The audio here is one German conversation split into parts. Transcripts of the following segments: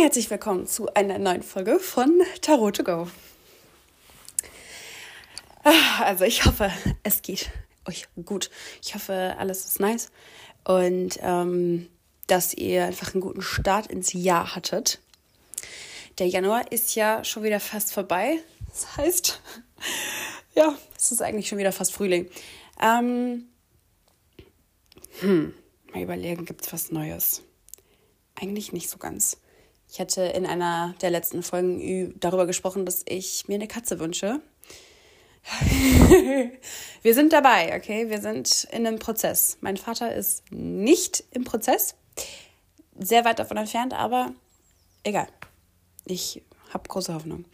herzlich willkommen zu einer neuen Folge von Tarot to Go. Ah, also ich hoffe, es geht euch gut. Ich hoffe, alles ist nice und ähm, dass ihr einfach einen guten Start ins Jahr hattet. Der Januar ist ja schon wieder fast vorbei. Das heißt, ja, es ist eigentlich schon wieder fast Frühling. Ähm, hm, mal überlegen, gibt es was Neues? Eigentlich nicht so ganz. Ich hatte in einer der letzten Folgen darüber gesprochen, dass ich mir eine Katze wünsche. wir sind dabei, okay? Wir sind in einem Prozess. Mein Vater ist nicht im Prozess, sehr weit davon entfernt, aber egal. Ich habe große Hoffnung.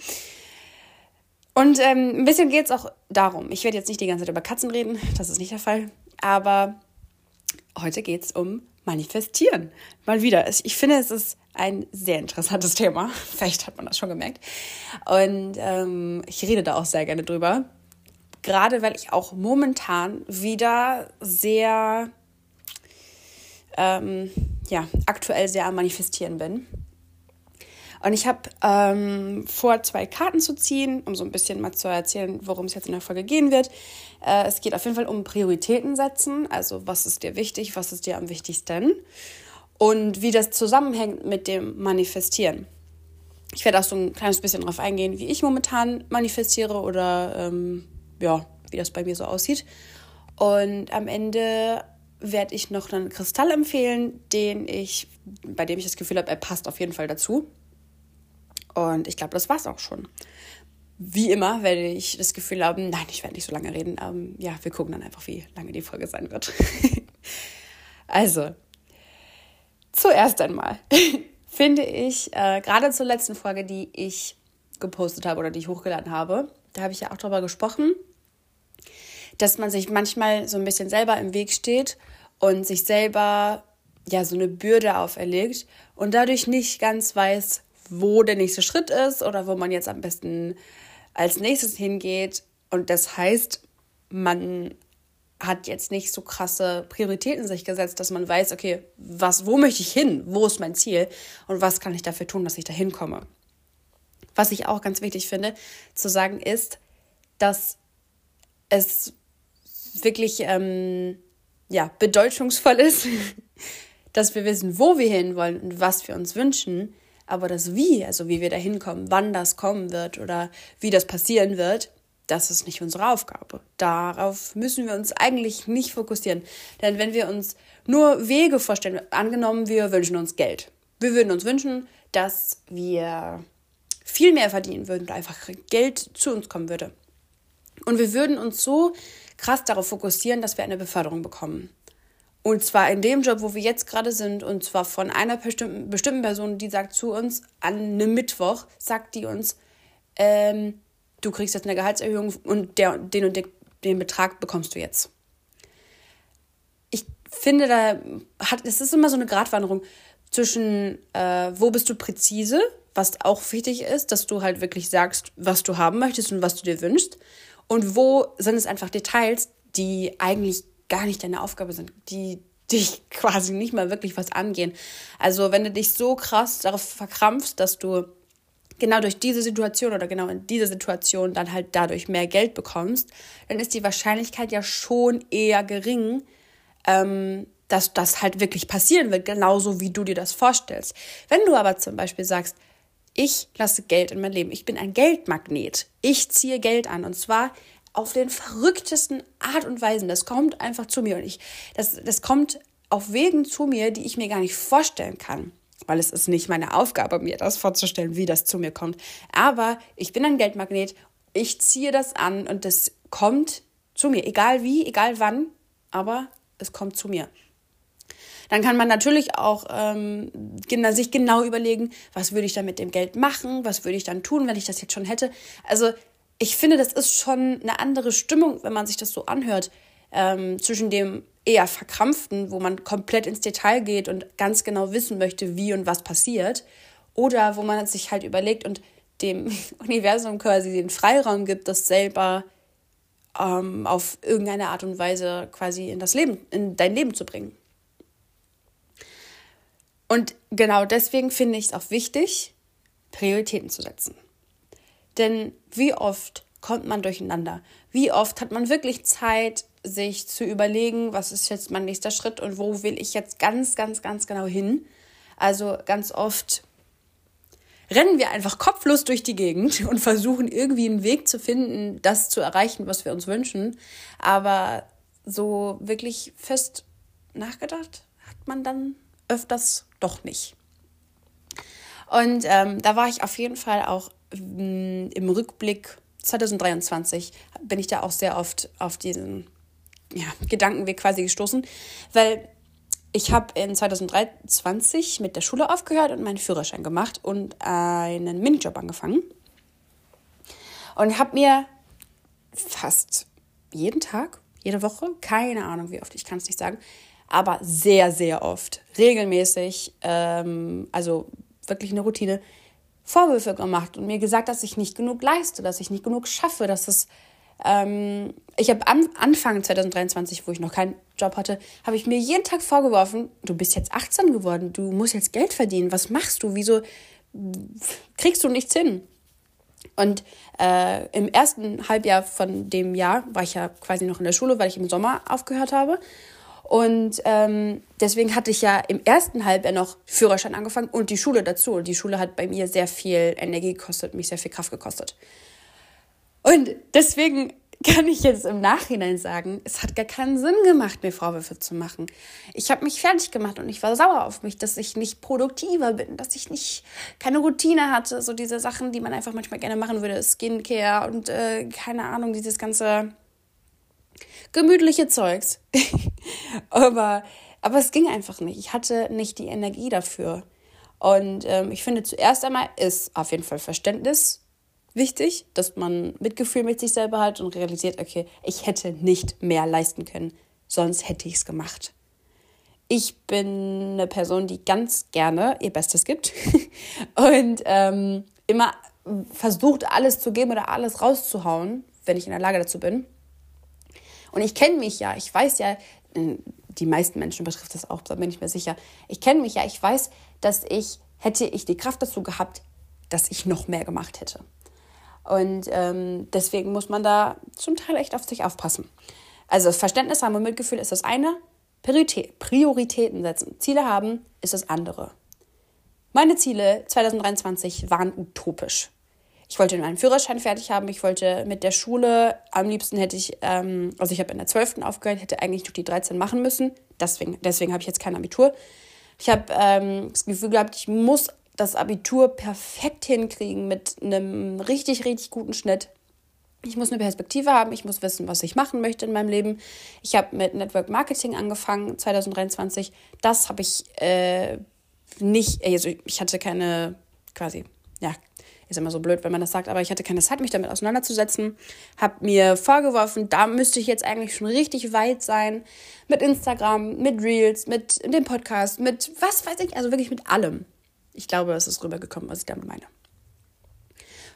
Und ähm, ein bisschen geht es auch darum. Ich werde jetzt nicht die ganze Zeit über Katzen reden, das ist nicht der Fall. Aber heute geht es um Manifestieren. Mal wieder. Ich finde, es ist ein sehr interessantes Thema. Vielleicht hat man das schon gemerkt. Und ähm, ich rede da auch sehr gerne drüber. Gerade weil ich auch momentan wieder sehr, ähm, ja, aktuell sehr am Manifestieren bin. Und ich habe ähm, vor, zwei Karten zu ziehen, um so ein bisschen mal zu erzählen, worum es jetzt in der Folge gehen wird. Äh, es geht auf jeden Fall um Prioritäten setzen. Also, was ist dir wichtig? Was ist dir am wichtigsten? Und wie das zusammenhängt mit dem Manifestieren. Ich werde auch so ein kleines bisschen darauf eingehen, wie ich momentan manifestiere oder ähm, ja, wie das bei mir so aussieht. Und am Ende werde ich noch einen Kristall empfehlen, den ich, bei dem ich das Gefühl habe, er passt auf jeden Fall dazu. Und ich glaube, das war's auch schon. Wie immer werde ich das Gefühl haben, nein, ich werde nicht so lange reden. Ähm, ja, wir gucken dann einfach, wie lange die Folge sein wird. also, zuerst einmal finde ich, äh, gerade zur letzten Folge, die ich gepostet habe oder die ich hochgeladen habe, da habe ich ja auch darüber gesprochen, dass man sich manchmal so ein bisschen selber im Weg steht und sich selber ja so eine Bürde auferlegt und dadurch nicht ganz weiß, wo der nächste Schritt ist oder wo man jetzt am besten als nächstes hingeht. Und das heißt, man hat jetzt nicht so krasse Prioritäten sich gesetzt, dass man weiß, okay, was, wo möchte ich hin? Wo ist mein Ziel? Und was kann ich dafür tun, dass ich da hinkomme? Was ich auch ganz wichtig finde zu sagen ist, dass es wirklich ähm, ja, bedeutungsvoll ist, dass wir wissen, wo wir hinwollen und was wir uns wünschen, aber das Wie, also wie wir da hinkommen, wann das kommen wird oder wie das passieren wird, das ist nicht unsere Aufgabe. Darauf müssen wir uns eigentlich nicht fokussieren. Denn wenn wir uns nur Wege vorstellen, angenommen, wir wünschen uns Geld. Wir würden uns wünschen, dass wir viel mehr verdienen würden und einfach Geld zu uns kommen würde. Und wir würden uns so krass darauf fokussieren, dass wir eine Beförderung bekommen. Und zwar in dem Job, wo wir jetzt gerade sind, und zwar von einer bestimmten, bestimmten Person, die sagt zu uns, an einem Mittwoch, sagt die uns, ähm, du kriegst jetzt eine Gehaltserhöhung und der, den und den, Betrag bekommst du jetzt. Ich finde, da hat, es ist immer so eine Gratwanderung zwischen, äh, wo bist du präzise, was auch wichtig ist, dass du halt wirklich sagst, was du haben möchtest und was du dir wünschst. Und wo sind es einfach Details, die eigentlich gar nicht deine Aufgabe sind, die dich quasi nicht mal wirklich was angehen. Also wenn du dich so krass darauf verkrampfst, dass du genau durch diese Situation oder genau in dieser Situation dann halt dadurch mehr Geld bekommst, dann ist die Wahrscheinlichkeit ja schon eher gering, ähm, dass das halt wirklich passieren wird, genauso wie du dir das vorstellst. Wenn du aber zum Beispiel sagst, ich lasse Geld in mein Leben, ich bin ein Geldmagnet, ich ziehe Geld an und zwar auf den verrücktesten Art und Weisen. Das kommt einfach zu mir und ich, das, das kommt auf Wegen zu mir, die ich mir gar nicht vorstellen kann. Weil es ist nicht meine Aufgabe, mir das vorzustellen, wie das zu mir kommt. Aber ich bin ein Geldmagnet, ich ziehe das an und das kommt zu mir. Egal wie, egal wann, aber es kommt zu mir. Dann kann man natürlich auch ähm, sich genau überlegen, was würde ich dann mit dem Geld machen, was würde ich dann tun, wenn ich das jetzt schon hätte. Also ich finde, das ist schon eine andere Stimmung, wenn man sich das so anhört, ähm, zwischen dem eher verkrampften, wo man komplett ins Detail geht und ganz genau wissen möchte, wie und was passiert, oder wo man sich halt überlegt und dem Universum quasi den Freiraum gibt, das selber ähm, auf irgendeine Art und Weise quasi in das Leben, in dein Leben zu bringen. Und genau deswegen finde ich es auch wichtig, Prioritäten zu setzen. Denn wie oft kommt man durcheinander? Wie oft hat man wirklich Zeit, sich zu überlegen, was ist jetzt mein nächster Schritt und wo will ich jetzt ganz, ganz, ganz genau hin? Also ganz oft rennen wir einfach kopflos durch die Gegend und versuchen irgendwie einen Weg zu finden, das zu erreichen, was wir uns wünschen. Aber so wirklich fest nachgedacht hat man dann öfters doch nicht. Und ähm, da war ich auf jeden Fall auch mh, mm, im Rückblick 2023 bin ich da auch sehr oft auf diesen ja, Gedankenweg quasi gestoßen, weil ich habe in 2023 mit der Schule aufgehört und meinen Führerschein gemacht und einen Minijob angefangen. Und habe mir fast jeden Tag, jede Woche, keine Ahnung wie oft, ich kann es nicht sagen, aber sehr, sehr oft, regelmäßig, ähm, also wirklich eine Routine, Vorwürfe gemacht und mir gesagt, dass ich nicht genug leiste, dass ich nicht genug schaffe, dass es ähm, ich habe an, Anfang 2023, wo ich noch keinen Job hatte, habe ich mir jeden Tag vorgeworfen, du bist jetzt 18 geworden, du musst jetzt Geld verdienen, was machst du, wieso kriegst du nichts hin? Und äh, im ersten Halbjahr von dem Jahr war ich ja quasi noch in der Schule, weil ich im Sommer aufgehört habe. Und ähm, deswegen hatte ich ja im ersten Halbjahr noch Führerschein angefangen und die Schule dazu. Und die Schule hat bei mir sehr viel Energie gekostet, mich sehr viel Kraft gekostet. Und deswegen kann ich jetzt im Nachhinein sagen, es hat gar keinen Sinn gemacht, mir Vorwürfe zu machen. Ich habe mich fertig gemacht und ich war sauer auf mich, dass ich nicht produktiver bin, dass ich nicht keine Routine hatte, so diese Sachen, die man einfach manchmal gerne machen würde, Skincare und äh, keine Ahnung, dieses ganze gemütliche Zeugs. aber, aber es ging einfach nicht. Ich hatte nicht die Energie dafür. Und ähm, ich finde, zuerst einmal ist auf jeden Fall Verständnis wichtig, dass man Mitgefühl mit sich selber hat und realisiert, okay, ich hätte nicht mehr leisten können, sonst hätte ich es gemacht. Ich bin eine Person, die ganz gerne ihr Bestes gibt und ähm, immer versucht, alles zu geben oder alles rauszuhauen, wenn ich in der Lage dazu bin. Und ich kenne mich ja, ich weiß ja, die meisten Menschen betrifft das auch, da bin ich mir sicher. Ich kenne mich ja, ich weiß, dass ich, hätte ich die Kraft dazu gehabt, dass ich noch mehr gemacht hätte. Und ähm, deswegen muss man da zum Teil echt auf sich aufpassen. Also das Verständnis haben und Mitgefühl ist das eine, Priorität, Prioritäten setzen, Ziele haben ist das andere. Meine Ziele 2023 waren utopisch. Ich wollte meinen Führerschein fertig haben, ich wollte mit der Schule, am liebsten hätte ich, ähm, also ich habe in der 12. aufgehört, hätte eigentlich noch die 13 machen müssen, deswegen, deswegen habe ich jetzt kein Abitur. Ich habe ähm, das Gefühl gehabt, ich muss das Abitur perfekt hinkriegen mit einem richtig, richtig guten Schnitt. Ich muss eine Perspektive haben, ich muss wissen, was ich machen möchte in meinem Leben. Ich habe mit Network Marketing angefangen 2023. Das habe ich äh, nicht, also ich hatte keine, quasi, ja, ist immer so blöd, wenn man das sagt, aber ich hatte keine Zeit, mich damit auseinanderzusetzen. Habe mir vorgeworfen, da müsste ich jetzt eigentlich schon richtig weit sein. Mit Instagram, mit Reels, mit dem Podcast, mit was weiß ich, also wirklich mit allem. Ich glaube, es ist rübergekommen, was ich damit meine.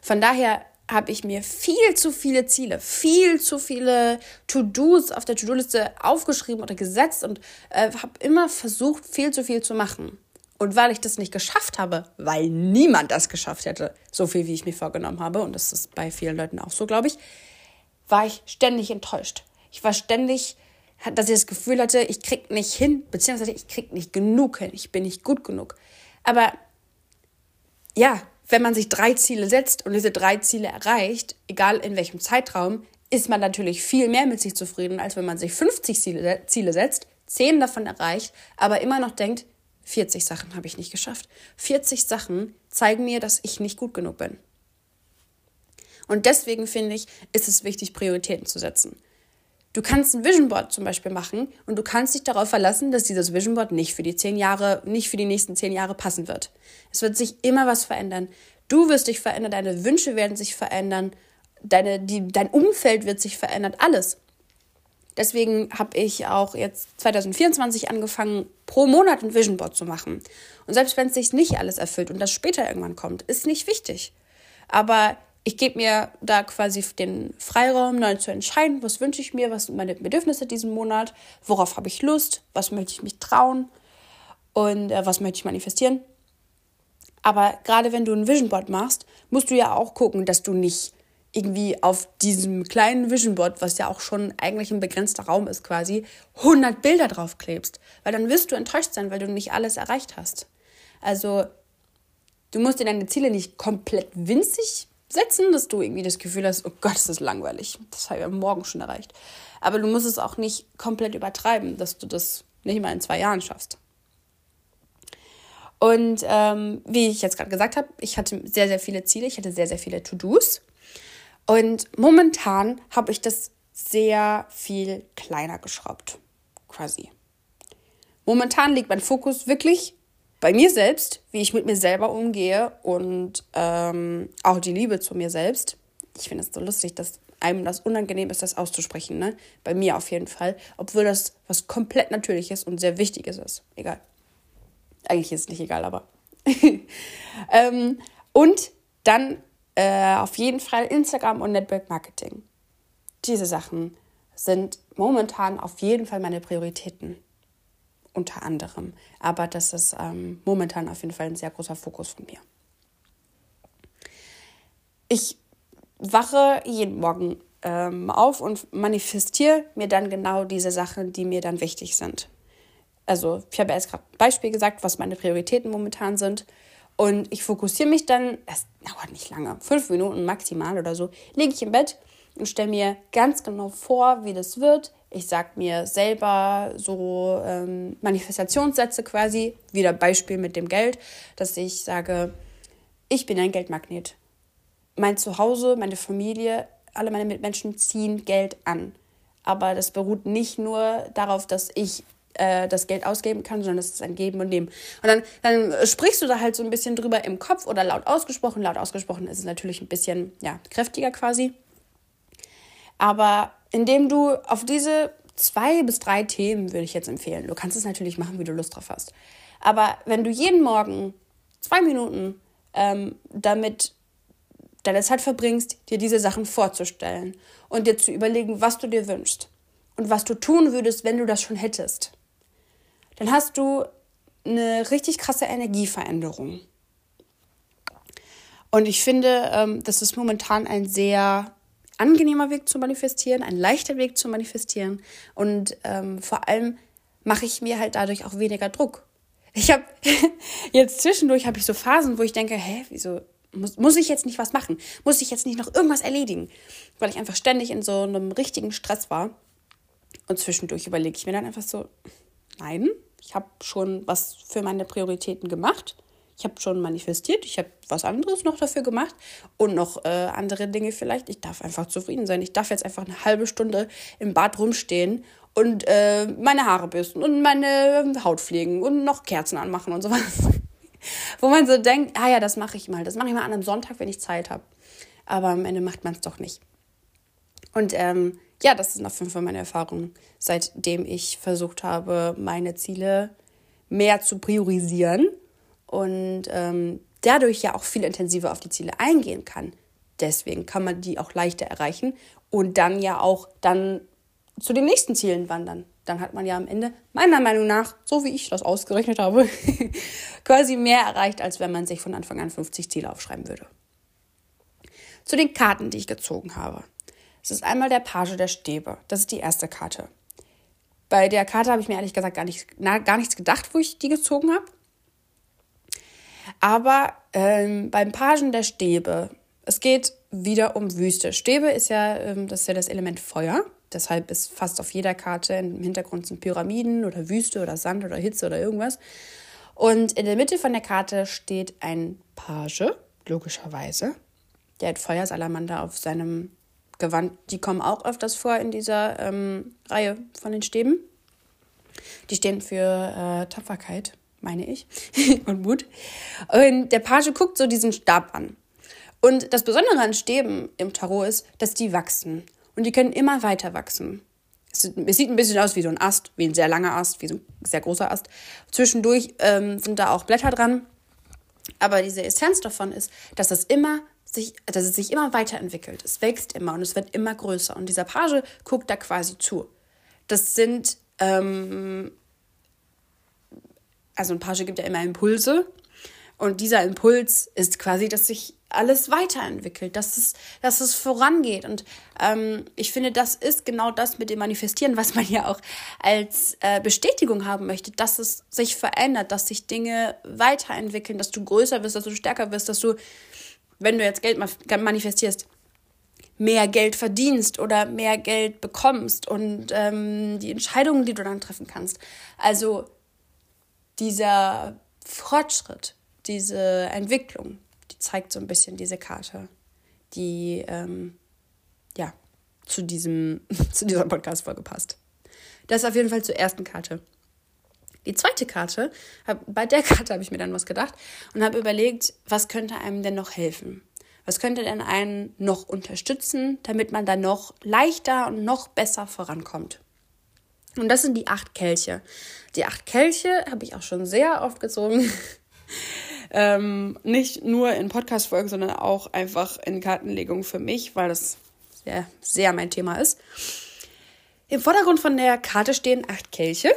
Von daher habe ich mir viel zu viele Ziele, viel zu viele To-Dos auf der To-Do-Liste aufgeschrieben oder gesetzt und äh, habe immer versucht, viel zu viel zu machen. Und weil ich das nicht geschafft habe, weil niemand das geschafft hätte, so viel wie ich mir vorgenommen habe, und das ist bei vielen Leuten auch so, glaube ich, war ich ständig enttäuscht. Ich war ständig, dass ich das Gefühl hatte, ich krieg nicht hin, beziehungsweise ich krieg nicht genug hin, ich bin nicht gut genug. Aber ja, wenn man sich drei Ziele setzt und diese drei Ziele erreicht, egal in welchem Zeitraum, ist man natürlich viel mehr mit sich zufrieden, als wenn man sich 50 Ziele, setzt, 10 davon erreicht, aber immer noch denkt, 40 Sachen habe ich nicht geschafft. 40 Sachen zeigen mir, dass ich nicht gut genug bin. Und deswegen finde ich, ist es wichtig, Prioritäten zu setzen. Du kannst ein Vision Board zum Beispiel machen und du kannst dich darauf verlassen, dass dieses Vision Board nicht für die zehn Jahre, nicht für die nächsten zehn Jahre passen wird. Es wird sich immer was verändern. Du wirst dich verändern, deine Wünsche werden sich verändern, deine, die, dein Umfeld wird sich verändern, alles. Deswegen habe ich auch jetzt 2024 angefangen, pro Monat ein Vision Board zu machen. Und selbst wenn es sich nicht alles erfüllt und das später irgendwann kommt, ist nicht wichtig. Aber ich gebe mir da quasi den Freiraum, neu zu entscheiden, was wünsche ich mir, was sind meine Bedürfnisse diesen Monat, worauf habe ich Lust, was möchte ich mich trauen. und äh, was möchte ich manifestieren. Aber gerade wenn du ein Vision Board machst, musst du ja auch gucken, dass du nicht irgendwie auf diesem kleinen Vision Board, was ja auch schon eigentlich ein begrenzter Raum ist quasi, 100 Bilder draufklebst. Weil dann wirst du enttäuscht sein, weil du nicht alles erreicht hast. Also du musst dir deine Ziele nicht komplett winzig setzen, dass du irgendwie das Gefühl hast, oh Gott, das ist langweilig. Das habe ich ja morgen schon erreicht. Aber du musst es auch nicht komplett übertreiben, dass du das nicht mal in zwei Jahren schaffst. Und ähm, wie ich jetzt gerade gesagt habe, ich hatte sehr, sehr viele Ziele, ich hatte sehr, sehr viele To-Dos. Und momentan habe ich das sehr viel kleiner geschraubt, quasi. Momentan liegt mein Fokus wirklich bei mir selbst, wie ich mit mir selber umgehe und ähm, auch die Liebe zu mir selbst. Ich finde es so lustig, dass einem das unangenehm ist, das auszusprechen. Ne? Bei mir auf jeden Fall. Obwohl das was komplett Natürliches und sehr Wichtiges ist. Egal. Eigentlich ist es nicht egal, aber. ähm, und dann äh, auf jeden Fall Instagram und Network Marketing. Diese Sachen sind momentan auf jeden Fall meine Prioritäten. Unter anderem. Aber das ist ähm, momentan auf jeden Fall ein sehr großer Fokus von mir. Ich wache jeden Morgen ähm, auf und manifestiere mir dann genau diese Sachen, die mir dann wichtig sind. Also ich habe erst gerade ein Beispiel gesagt, was meine Prioritäten momentan sind. Und ich fokussiere mich dann, es dauert nicht lange, fünf Minuten maximal oder so, lege ich im Bett und stelle mir ganz genau vor, wie das wird. Ich sage mir selber so ähm, Manifestationssätze quasi, wieder Beispiel mit dem Geld, dass ich sage, ich bin ein Geldmagnet mein Zuhause, meine Familie, alle meine Mitmenschen ziehen Geld an. Aber das beruht nicht nur darauf, dass ich äh, das Geld ausgeben kann, sondern es ist ein Geben und Nehmen. Und dann, dann sprichst du da halt so ein bisschen drüber im Kopf oder laut ausgesprochen. Laut ausgesprochen ist es natürlich ein bisschen ja, kräftiger quasi. Aber indem du auf diese zwei bis drei Themen würde ich jetzt empfehlen. Du kannst es natürlich machen, wie du Lust drauf hast. Aber wenn du jeden Morgen zwei Minuten ähm, damit deine Zeit verbringst, dir diese Sachen vorzustellen und dir zu überlegen, was du dir wünschst und was du tun würdest, wenn du das schon hättest, dann hast du eine richtig krasse Energieveränderung. Und ich finde, ähm, das ist momentan ein sehr angenehmer Weg zu manifestieren, ein leichter Weg zu manifestieren. Und ähm, vor allem mache ich mir halt dadurch auch weniger Druck. Ich habe jetzt zwischendurch habe ich so Phasen, wo ich denke, hä, wieso muss, muss ich jetzt nicht was machen? Muss ich jetzt nicht noch irgendwas erledigen? Weil ich einfach ständig in so einem richtigen Stress war. Und zwischendurch überlege ich mir dann einfach so, nein, ich habe schon was für meine Prioritäten gemacht. Ich habe schon manifestiert, ich habe was anderes noch dafür gemacht und noch äh, andere Dinge vielleicht. Ich darf einfach zufrieden sein. Ich darf jetzt einfach eine halbe Stunde im Bad rumstehen und äh, meine Haare bürsten und meine Haut pflegen und noch Kerzen anmachen und sowas. Wo man so denkt, ah ja, das mache ich mal. Das mache ich mal an einem Sonntag, wenn ich Zeit habe. Aber am Ende macht man es doch nicht. Und ähm, ja, das ist auf jeden Fall meine Erfahrung, seitdem ich versucht habe, meine Ziele mehr zu priorisieren und ähm, dadurch ja auch viel intensiver auf die Ziele eingehen kann. Deswegen kann man die auch leichter erreichen und dann ja auch dann zu den nächsten Zielen wandern dann hat man ja am Ende, meiner Meinung nach, so wie ich das ausgerechnet habe, quasi mehr erreicht, als wenn man sich von Anfang an 50 Ziele aufschreiben würde. Zu den Karten, die ich gezogen habe. Es ist einmal der Page der Stäbe. Das ist die erste Karte. Bei der Karte habe ich mir ehrlich gesagt gar, nicht, na, gar nichts gedacht, wo ich die gezogen habe. Aber ähm, beim Pagen der Stäbe, es geht wieder um Wüste. Stäbe ist ja, ähm, das ist ja das Element Feuer. Deshalb ist fast auf jeder Karte im Hintergrund sind Pyramiden oder Wüste oder Sand oder Hitze oder irgendwas. Und in der Mitte von der Karte steht ein Page, logischerweise. Der hat Feuersalamander auf seinem Gewand. Die kommen auch öfters vor in dieser ähm, Reihe von den Stäben. Die stehen für äh, Tapferkeit, meine ich, und Mut. Und der Page guckt so diesen Stab an. Und das Besondere an Stäben im Tarot ist, dass die wachsen und die können immer weiter wachsen. Es, sieht ein bisschen aus wie so ein Ast, wie ein sehr langer Ast, wie so ein sehr großer Ast. Zwischendurch ähm, sind da auch Blätter dran. Aber diese Essenz davon ist, dass es immer sich, dass es sich immer weiterentwickelt. Es wächst immer und es wird immer größer. Und dieser Page guckt da quasi zu. Das sind ähm, also ein Page gibt ja immer Impulse. Und dieser Impuls ist quasi, dass sich alles weiterentwickelt, dass es, dass es vorangeht. Und ähm, ich finde, das ist genau das mit dem Manifestieren, was man ja auch als äh, Bestätigung haben möchte, dass es sich verändert, dass sich Dinge weiterentwickeln, dass du größer wirst, dass du stärker wirst, dass du, wenn du jetzt Geld manifestierst, mehr Geld verdienst oder mehr Geld bekommst und ähm, die Entscheidungen, die du dann treffen kannst. Also dieser Fortschritt, diese Entwicklung, die zeigt so ein bisschen diese Karte, die ähm, ja zu diesem zu dieser Podcast-Folge passt. Das ist auf jeden Fall zur ersten Karte. Die zweite Karte, bei der Karte habe ich mir dann was gedacht und habe überlegt, was könnte einem denn noch helfen? Was könnte denn einen noch unterstützen, damit man dann noch leichter und noch besser vorankommt? Und das sind die acht Kelche. Die acht Kelche habe ich auch schon sehr oft gezogen. ähm, nicht nur in Podcast-Folgen, sondern auch einfach in Kartenlegung für mich, weil das sehr, sehr mein Thema ist. Im Vordergrund von der Karte stehen acht Kelche,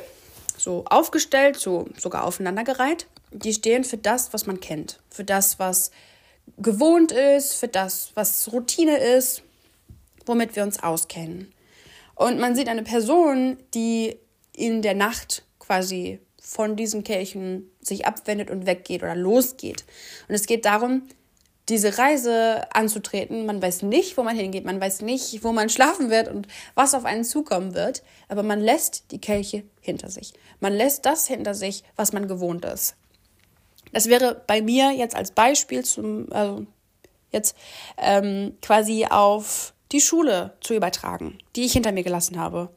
so aufgestellt, so sogar aufeinandergereiht. Die stehen für das, was man kennt, für das, was gewohnt ist, für das, was Routine ist, womit wir uns auskennen. Und man sieht eine Person, die in der Nacht quasi von diesen Kelchen sich abwendet und weggeht oder losgeht. Und es geht darum, diese Reise anzutreten. Man weiß nicht, wo man hingeht, man weiß nicht, wo man schlafen wird und was auf einen zukommen wird, aber man lässt die Kelche hinter sich. Man lässt das hinter sich, was man gewohnt ist. Das wäre bei mir jetzt als Beispiel zum, also jetzt ähm, quasi auf die Schule zu übertragen, die ich hinter mir gelassen habe.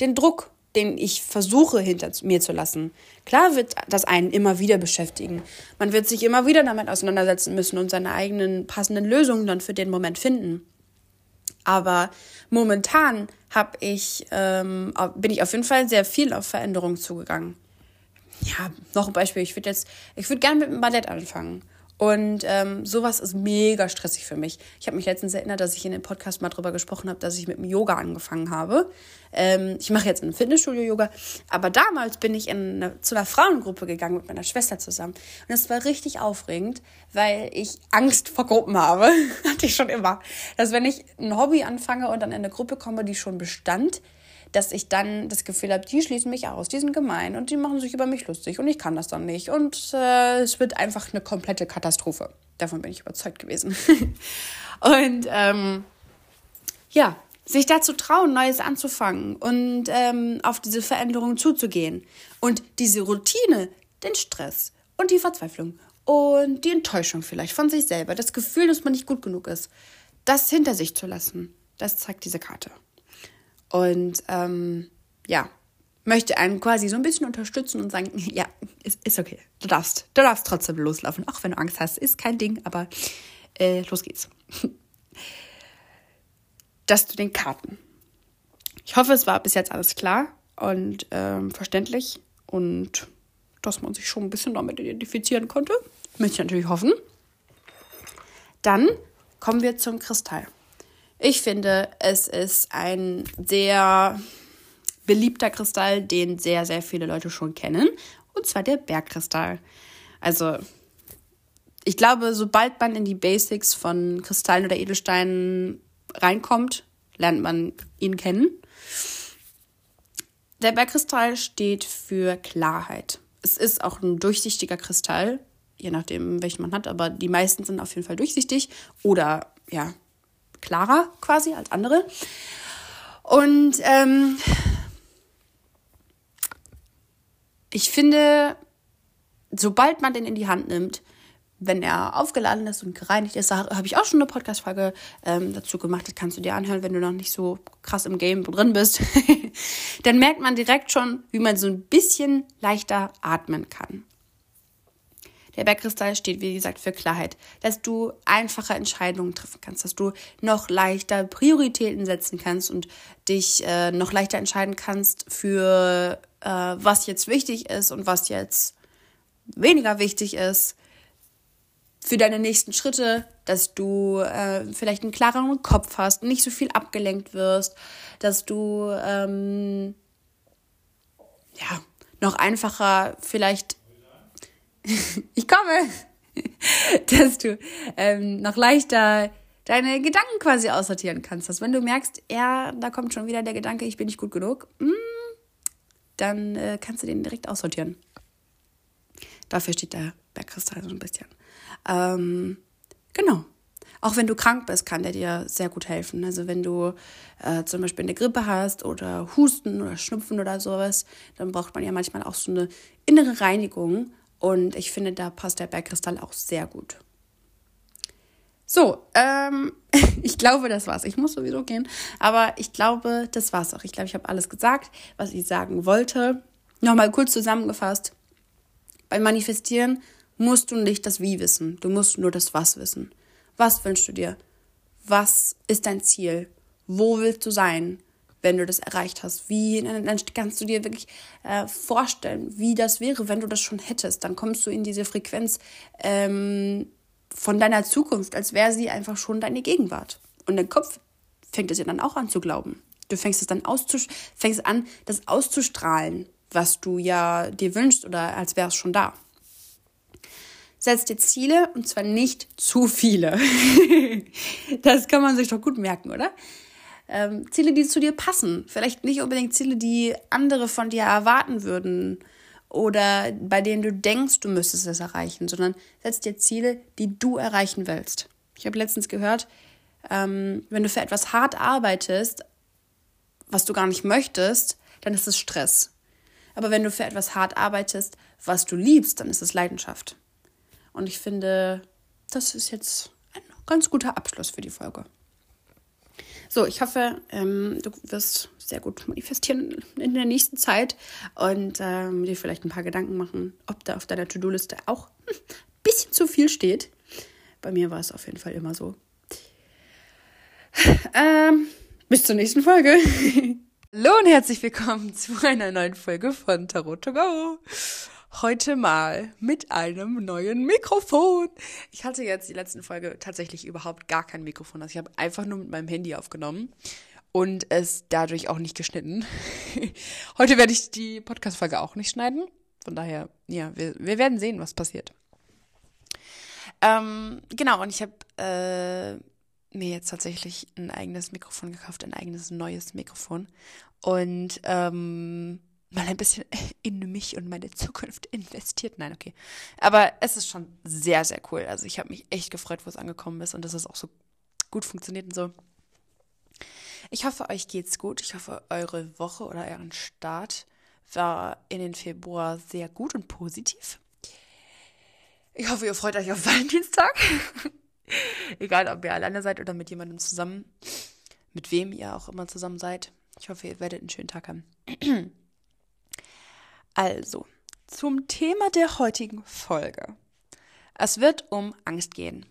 Den Druck, den ich versuche hinter mir zu lassen. Klar wird das einen immer wieder beschäftigen. Man wird sich immer wieder damit auseinandersetzen müssen und seine eigenen passenden Lösungen dann für den Moment finden. Aber momentan habe ich, ähm, bin ich auf jeden Fall sehr viel auf Veränderung zugegangen. Ja, noch ein Beispiel. Ich würde jetzt, ich würde gerne mit dem Ballett anfangen. Und ähm, sowas ist mega stressig für mich. Ich habe mich letztens erinnert, dass ich in dem Podcast mal drüber gesprochen habe, dass ich mit dem Yoga angefangen habe. Ähm, ich mache jetzt ein Fitnessstudio-Yoga, aber damals bin ich in eine, zu einer Frauengruppe gegangen mit meiner Schwester zusammen. Und das war richtig aufregend, weil ich Angst vor Gruppen habe. Hatte ich schon immer. Dass wenn ich ein Hobby anfange und dann in eine Gruppe komme, die schon bestand, dass ich dann das Gefühl habe, die schließen mich aus, die sind gemein und die machen sich über mich lustig und ich kann das dann nicht. Und äh, es wird einfach eine komplette Katastrophe. Davon bin ich überzeugt gewesen. und ähm, ja, sich dazu trauen, Neues anzufangen und ähm, auf diese Veränderungen zuzugehen. Und diese Routine, den Stress und die Verzweiflung und die Enttäuschung vielleicht von sich selber, das Gefühl, dass man nicht gut genug ist, das hinter sich zu lassen, das zeigt diese Karte. Und ähm, ja, möchte einen quasi so ein bisschen unterstützen und sagen, ja, ist, ist okay. Du darfst, du darfst trotzdem loslaufen, auch wenn du Angst hast, ist kein Ding, aber äh, los geht's. Das zu den Karten. Ich hoffe, es war bis jetzt alles klar und ähm, verständlich und dass man sich schon ein bisschen damit identifizieren konnte. Möchte ich natürlich hoffen. Dann kommen wir zum Kristall. Ich finde, es ist ein sehr beliebter Kristall, den sehr, sehr viele Leute schon kennen. Und zwar der Bergkristall. Also, ich glaube, sobald man in die Basics von Kristallen oder Edelsteinen reinkommt, lernt man ihn kennen. Der Bergkristall steht für Klarheit. Es ist auch ein durchsichtiger Kristall, je nachdem, welchen man hat, aber die meisten sind auf jeden Fall durchsichtig oder ja, klarer quasi als andere. Und ähm, ich finde, sobald man den in die Hand nimmt, wenn er aufgeladen ist und gereinigt ist, habe ich auch schon eine Podcast-Folge ähm, dazu gemacht. Das kannst du dir anhören, wenn du noch nicht so krass im Game drin bist. Dann merkt man direkt schon, wie man so ein bisschen leichter atmen kann. Der Bergkristall steht, wie gesagt, für Klarheit, dass du einfache Entscheidungen treffen kannst, dass du noch leichter Prioritäten setzen kannst und dich äh, noch leichter entscheiden kannst für äh, was jetzt wichtig ist und was jetzt weniger wichtig ist für deine nächsten Schritte, dass du äh, vielleicht einen klareren Kopf hast, nicht so viel abgelenkt wirst, dass du ähm, ja noch einfacher vielleicht ich komme, dass du ähm, noch leichter deine Gedanken quasi aussortieren kannst. Dass wenn du merkst, ja, da kommt schon wieder der Gedanke, ich bin nicht gut genug, mm, dann äh, kannst du den direkt aussortieren. Dafür steht der Bergkristall so ein bisschen. Ähm, genau. Auch wenn du krank bist, kann der dir sehr gut helfen. Also wenn du äh, zum Beispiel eine Grippe hast oder Husten oder Schnupfen oder sowas, dann braucht man ja manchmal auch so eine innere Reinigung. Und ich finde, da passt der Bergkristall auch sehr gut. So, ähm, ich glaube, das war's. Ich muss sowieso gehen, aber ich glaube, das war's auch. Ich glaube, ich habe alles gesagt, was ich sagen wollte. Nochmal kurz zusammengefasst. Beim Manifestieren musst du nicht das Wie wissen, du musst nur das Was wissen. Was wünschst du dir? Was ist dein Ziel? Wo willst du sein, wenn du das erreicht hast? Wie, dann kannst du dir wirklich äh, vorstellen, wie das wäre, wenn du das schon hättest. Dann kommst du in diese Frequenz ähm, von deiner Zukunft, als wäre sie einfach schon deine Gegenwart. Und dein Kopf fängt es ja dann auch an zu glauben. Du fängst es dann fängst an, das auszustrahlen, was du ja dir wünschst oder als wäre es schon da. Setz dir Ziele und zwar nicht zu viele. das kann man sich doch gut merken, oder? Ähm, Ziele, die zu dir passen. Vielleicht nicht unbedingt Ziele, die andere von dir erwarten würden oder bei denen du denkst, du müsstest es erreichen, sondern setz dir Ziele, die du erreichen willst. Ich habe letztens gehört, ähm, wenn du für etwas hart arbeitest, was du gar nicht möchtest, dann ist es Stress. Aber wenn du für etwas hart arbeitest, was du liebst, dann ist es Leidenschaft. Und ich finde, das ist jetzt ein ganz guter Abschluss für die Folge. So, ich hoffe, ähm, du wirst sehr gut manifestieren in der nächsten Zeit und ähm, dir vielleicht ein paar Gedanken machen, ob da auf deiner To-Do-Liste auch ein bisschen zu viel steht. Bei mir war es auf jeden Fall immer so. Ähm, bis zur nächsten Folge. Hallo und herzlich willkommen zu einer neuen Folge von Tarot to Go. Heute mal mit einem neuen Mikrofon. Ich hatte jetzt die letzten Folge tatsächlich überhaupt gar kein Mikrofon. Also ich habe einfach nur mit meinem Handy aufgenommen und es dadurch auch nicht geschnitten. Heute werde ich die Podcast-Folge auch nicht schneiden. Von daher, ja, wir, wir werden sehen, was passiert. Ähm, genau, und ich habe äh, mir jetzt tatsächlich ein eigenes Mikrofon gekauft, ein eigenes neues Mikrofon. Und ähm, mal ein bisschen in mich und meine Zukunft investiert. Nein, okay. Aber es ist schon sehr, sehr cool. Also ich habe mich echt gefreut, wo es angekommen ist und dass es auch so gut funktioniert und so. Ich hoffe, euch geht's gut. Ich hoffe, eure Woche oder euren Start war in den Februar sehr gut und positiv. Ich hoffe, ihr freut euch auf Valentinstag. Egal, ob ihr alleine seid oder mit jemandem zusammen. Mit wem ihr auch immer zusammen seid. Ich hoffe, ihr werdet einen schönen Tag haben. Also, zum Thema der heutigen Folge. Es wird um Angst gehen.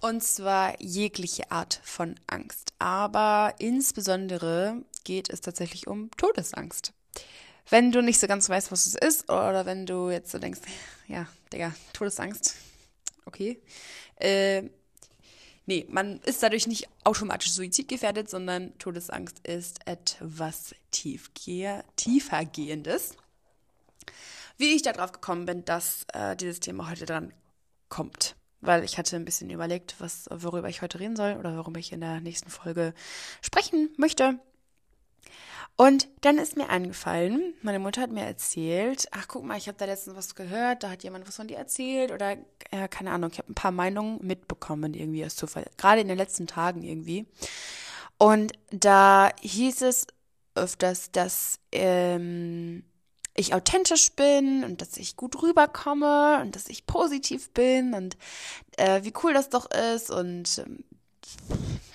Und zwar jegliche Art von Angst. Aber insbesondere geht es tatsächlich um Todesangst. Wenn du nicht so ganz weißt, was es ist, oder wenn du jetzt so denkst, ja, Digga, Todesangst, okay. Äh, nee, man ist dadurch nicht automatisch suizidgefährdet, sondern Todesangst ist etwas tiefergehendes. Wie ich darauf gekommen bin, dass äh, dieses Thema heute dran kommt weil ich hatte ein bisschen überlegt, was, worüber ich heute reden soll oder worüber ich in der nächsten Folge sprechen möchte. Und dann ist mir eingefallen, meine Mutter hat mir erzählt, ach guck mal, ich habe da letztens was gehört, da hat jemand was von dir erzählt oder ja, keine Ahnung, ich habe ein paar Meinungen mitbekommen irgendwie aus Zufall, gerade in den letzten Tagen irgendwie. Und da hieß es öfters, dass ähm, ich authentisch bin und dass ich gut rüberkomme und dass ich positiv bin und äh, wie cool das doch ist und ähm,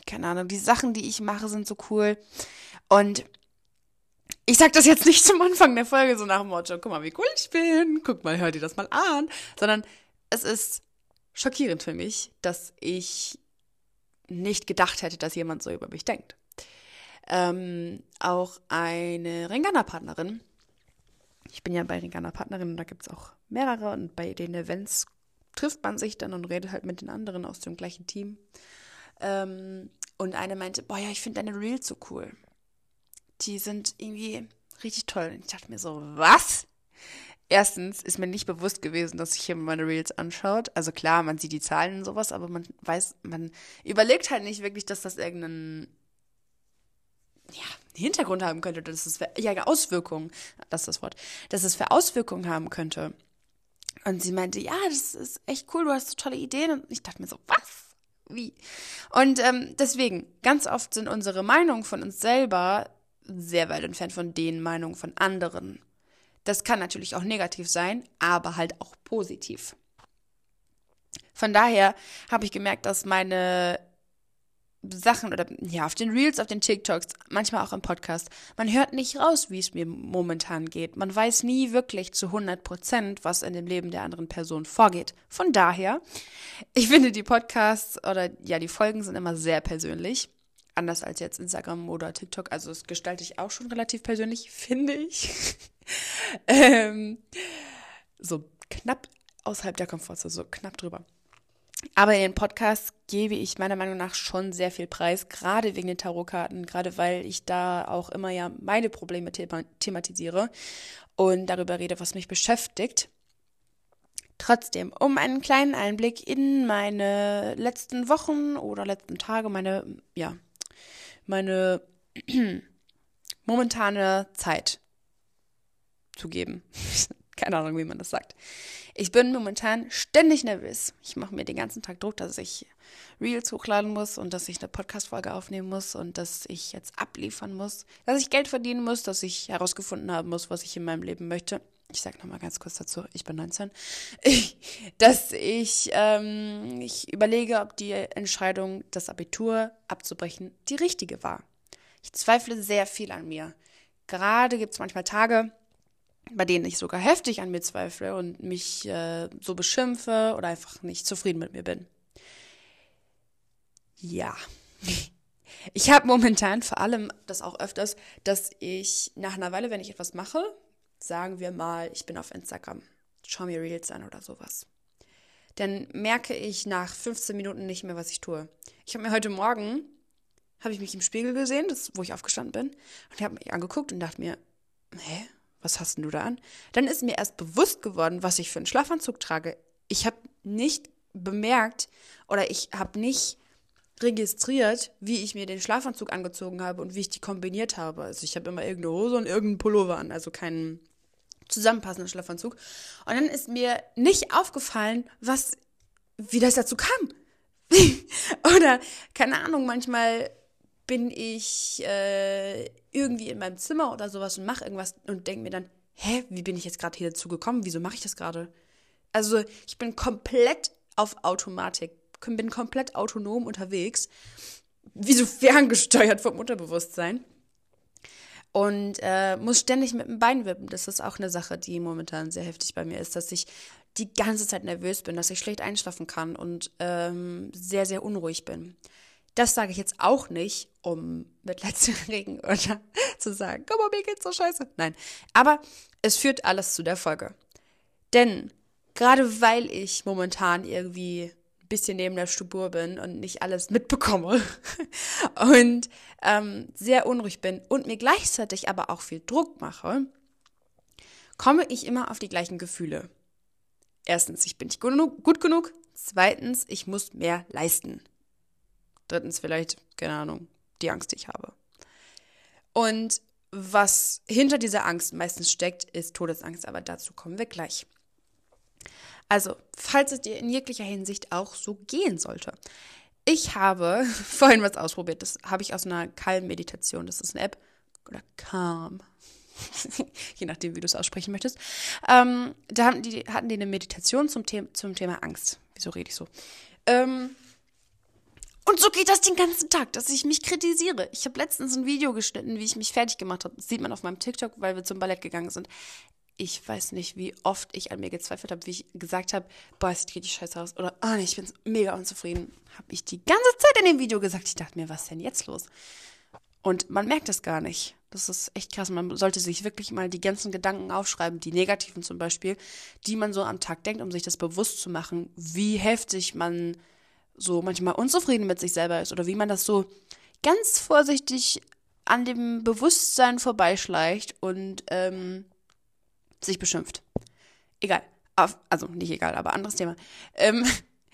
keine Ahnung, die Sachen, die ich mache, sind so cool. Und ich sag das jetzt nicht zum Anfang der Folge so nach dem Motto, guck mal, wie cool ich bin, guck mal, hör dir das mal an, sondern es ist schockierend für mich, dass ich nicht gedacht hätte, dass jemand so über mich denkt. Ähm, auch eine Ringana-Partnerin ich bin ja bei Ringana Partnerin und da gibt es auch mehrere und bei den Events trifft man sich dann und redet halt mit den anderen aus dem gleichen Team. Ähm, und eine meinte, boah ja, ich finde deine Reels so cool. Die sind irgendwie richtig toll. Und ich dachte mir so, was? erstens ist mir nicht bewusst gewesen, dass sich jemand meine Reels anschaut. Also klar, man sieht die Zahlen und sowas, aber man weiß, man überlegt halt nicht wirklich, dass das irgendeinen ja, Hintergrund haben könnte, dass es für, ja, Auswirkungen, das ist das Wort, dass es für Auswirkungen haben könnte. Und sie meinte, ja, das ist echt cool, du hast so tolle Ideen. Und ich dachte mir so, was? Wie? Und ähm, deswegen, ganz oft sind unsere Meinungen von uns selber sehr weit entfernt von den Meinungen von anderen. Das kann natürlich auch negativ sein, aber halt auch positiv. Von daher habe ich gemerkt, dass meine Sachen oder ja, auf den Reels, auf den TikToks, manchmal auch im Podcast, man hört nicht raus, wie es mir momentan geht. Man weiß nie wirklich zu 100 Prozent, was in dem Leben der anderen Person vorgeht. Von daher, ich finde die Podcasts oder ja, die Folgen sind immer sehr persönlich. Anders als jetzt Instagram oder TikTok. Also das gestalte ich auch schon relativ persönlich, finde ich. ähm, so knapp außerhalb der Komfortzone, so knapp drüber. Aber in den Podcasts gebe ich meiner Meinung nach schon sehr viel Preis, gerade wegen den Tarotkarten, gerade weil ich da auch immer ja meine Probleme thematisiere und darüber rede, was mich beschäftigt. Trotzdem, um einen kleinen Einblick in meine letzten Wochen oder letzten Tage, meine, ja, meine momentane Zeit zu geben. Keine Ahnung, wie man das sagt. Ich bin momentan ständig nervös. Ich mache mir den ganzen Tag Druck, dass ich Reels hochladen muss und dass ich eine Podcast-Folge aufnehmen muss und dass ich jetzt abliefern muss, dass ich Geld verdienen muss, dass ich herausgefunden haben muss, was ich in meinem Leben möchte. Ich sage nochmal ganz kurz dazu, ich bin 19, dass ich, ähm, ich überlege, ob die Entscheidung, das Abitur abzubrechen, die richtige war. Ich zweifle sehr viel an mir. Gerade gibt es manchmal Tage, bei denen ich sogar heftig an mir zweifle und mich äh, so beschimpfe oder einfach nicht zufrieden mit mir bin. Ja. Ich habe momentan vor allem das auch öfters, dass ich nach einer Weile, wenn ich etwas mache, sagen wir mal, ich bin auf Instagram, schau mir Reels an oder sowas. Dann merke ich nach 15 Minuten nicht mehr, was ich tue. Ich habe mir heute Morgen, habe ich mich im Spiegel gesehen, das, wo ich aufgestanden bin, und habe mich angeguckt und dachte mir, hä, was hast denn du da an? Dann ist mir erst bewusst geworden, was ich für einen Schlafanzug trage. Ich habe nicht bemerkt oder ich habe nicht registriert, wie ich mir den Schlafanzug angezogen habe und wie ich die kombiniert habe. Also ich habe immer irgendeine Hose und irgendeinen Pullover an, also keinen zusammenpassenden Schlafanzug. Und dann ist mir nicht aufgefallen, was, wie das dazu kam. Oder, keine Ahnung, manchmal bin ich äh, irgendwie in meinem Zimmer oder sowas und mache irgendwas und denke mir dann, hä, wie bin ich jetzt gerade hier dazu gekommen? Wieso mache ich das gerade? Also ich bin komplett auf Automatik, bin komplett autonom unterwegs, wie so ferngesteuert vom Unterbewusstsein und äh, muss ständig mit dem Bein wippen. Das ist auch eine Sache, die momentan sehr heftig bei mir ist, dass ich die ganze Zeit nervös bin, dass ich schlecht einschlafen kann und ähm, sehr, sehr unruhig bin. Das sage ich jetzt auch nicht, um Mitleid zu regen oder zu sagen, guck mal, mir geht's so scheiße. Nein. Aber es führt alles zu der Folge. Denn gerade weil ich momentan irgendwie bisschen neben der Spur bin und nicht alles mitbekomme und ähm, sehr unruhig bin und mir gleichzeitig aber auch viel Druck mache, komme ich immer auf die gleichen Gefühle. Erstens, ich bin nicht. Gut genug. Zweitens, ich muss mehr leisten. Drittens vielleicht, keine Ahnung, die Angst, die ich habe. Und was hinter dieser Angst meistens steckt, ist Todesangst, aber dazu kommen wir gleich. Also, falls es dir in jeglicher Hinsicht auch so gehen sollte. Ich habe vorhin was ausprobiert, das habe ich aus einer Calm-Meditation, das ist eine App, oder Calm, je nachdem, wie du es aussprechen möchtest. Ähm, da hatten die, hatten die eine Meditation zum, The zum Thema Angst. Wieso rede ich so? Ähm, und so geht das den ganzen Tag, dass ich mich kritisiere. Ich habe letztens ein Video geschnitten, wie ich mich fertig gemacht habe. Das sieht man auf meinem TikTok, weil wir zum Ballett gegangen sind. Ich weiß nicht, wie oft ich an mir gezweifelt habe, wie ich gesagt habe, boah, es sieht richtig scheiße aus. Oder, ah, oh, ich bin mega unzufrieden. Habe ich die ganze Zeit in dem Video gesagt. Ich dachte mir, was ist denn jetzt los? Und man merkt es gar nicht. Das ist echt krass. Man sollte sich wirklich mal die ganzen Gedanken aufschreiben, die negativen zum Beispiel, die man so am Tag denkt, um sich das bewusst zu machen, wie heftig man so manchmal unzufrieden mit sich selber ist oder wie man das so ganz vorsichtig an dem Bewusstsein vorbeischleicht und ähm, sich beschimpft. egal. Auf, also nicht egal, aber anderes Thema. Ähm,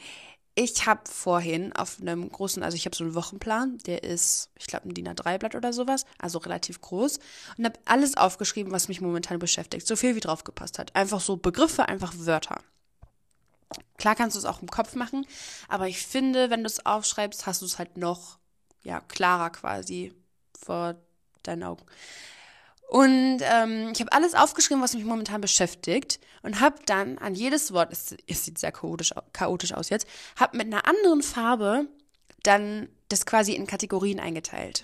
ich habe vorhin auf einem großen, also ich habe so einen Wochenplan, der ist, ich glaube, ein DIN A3-Blatt oder sowas, also relativ groß, und habe alles aufgeschrieben, was mich momentan beschäftigt, so viel wie drauf gepasst hat. Einfach so Begriffe, einfach Wörter. Klar kannst du es auch im Kopf machen, aber ich finde, wenn du es aufschreibst, hast du es halt noch, ja, klarer quasi vor deinen Augen. Und ähm, ich habe alles aufgeschrieben, was mich momentan beschäftigt und habe dann an jedes Wort, es, es sieht sehr chaotisch, chaotisch aus jetzt, habe mit einer anderen Farbe dann das quasi in Kategorien eingeteilt.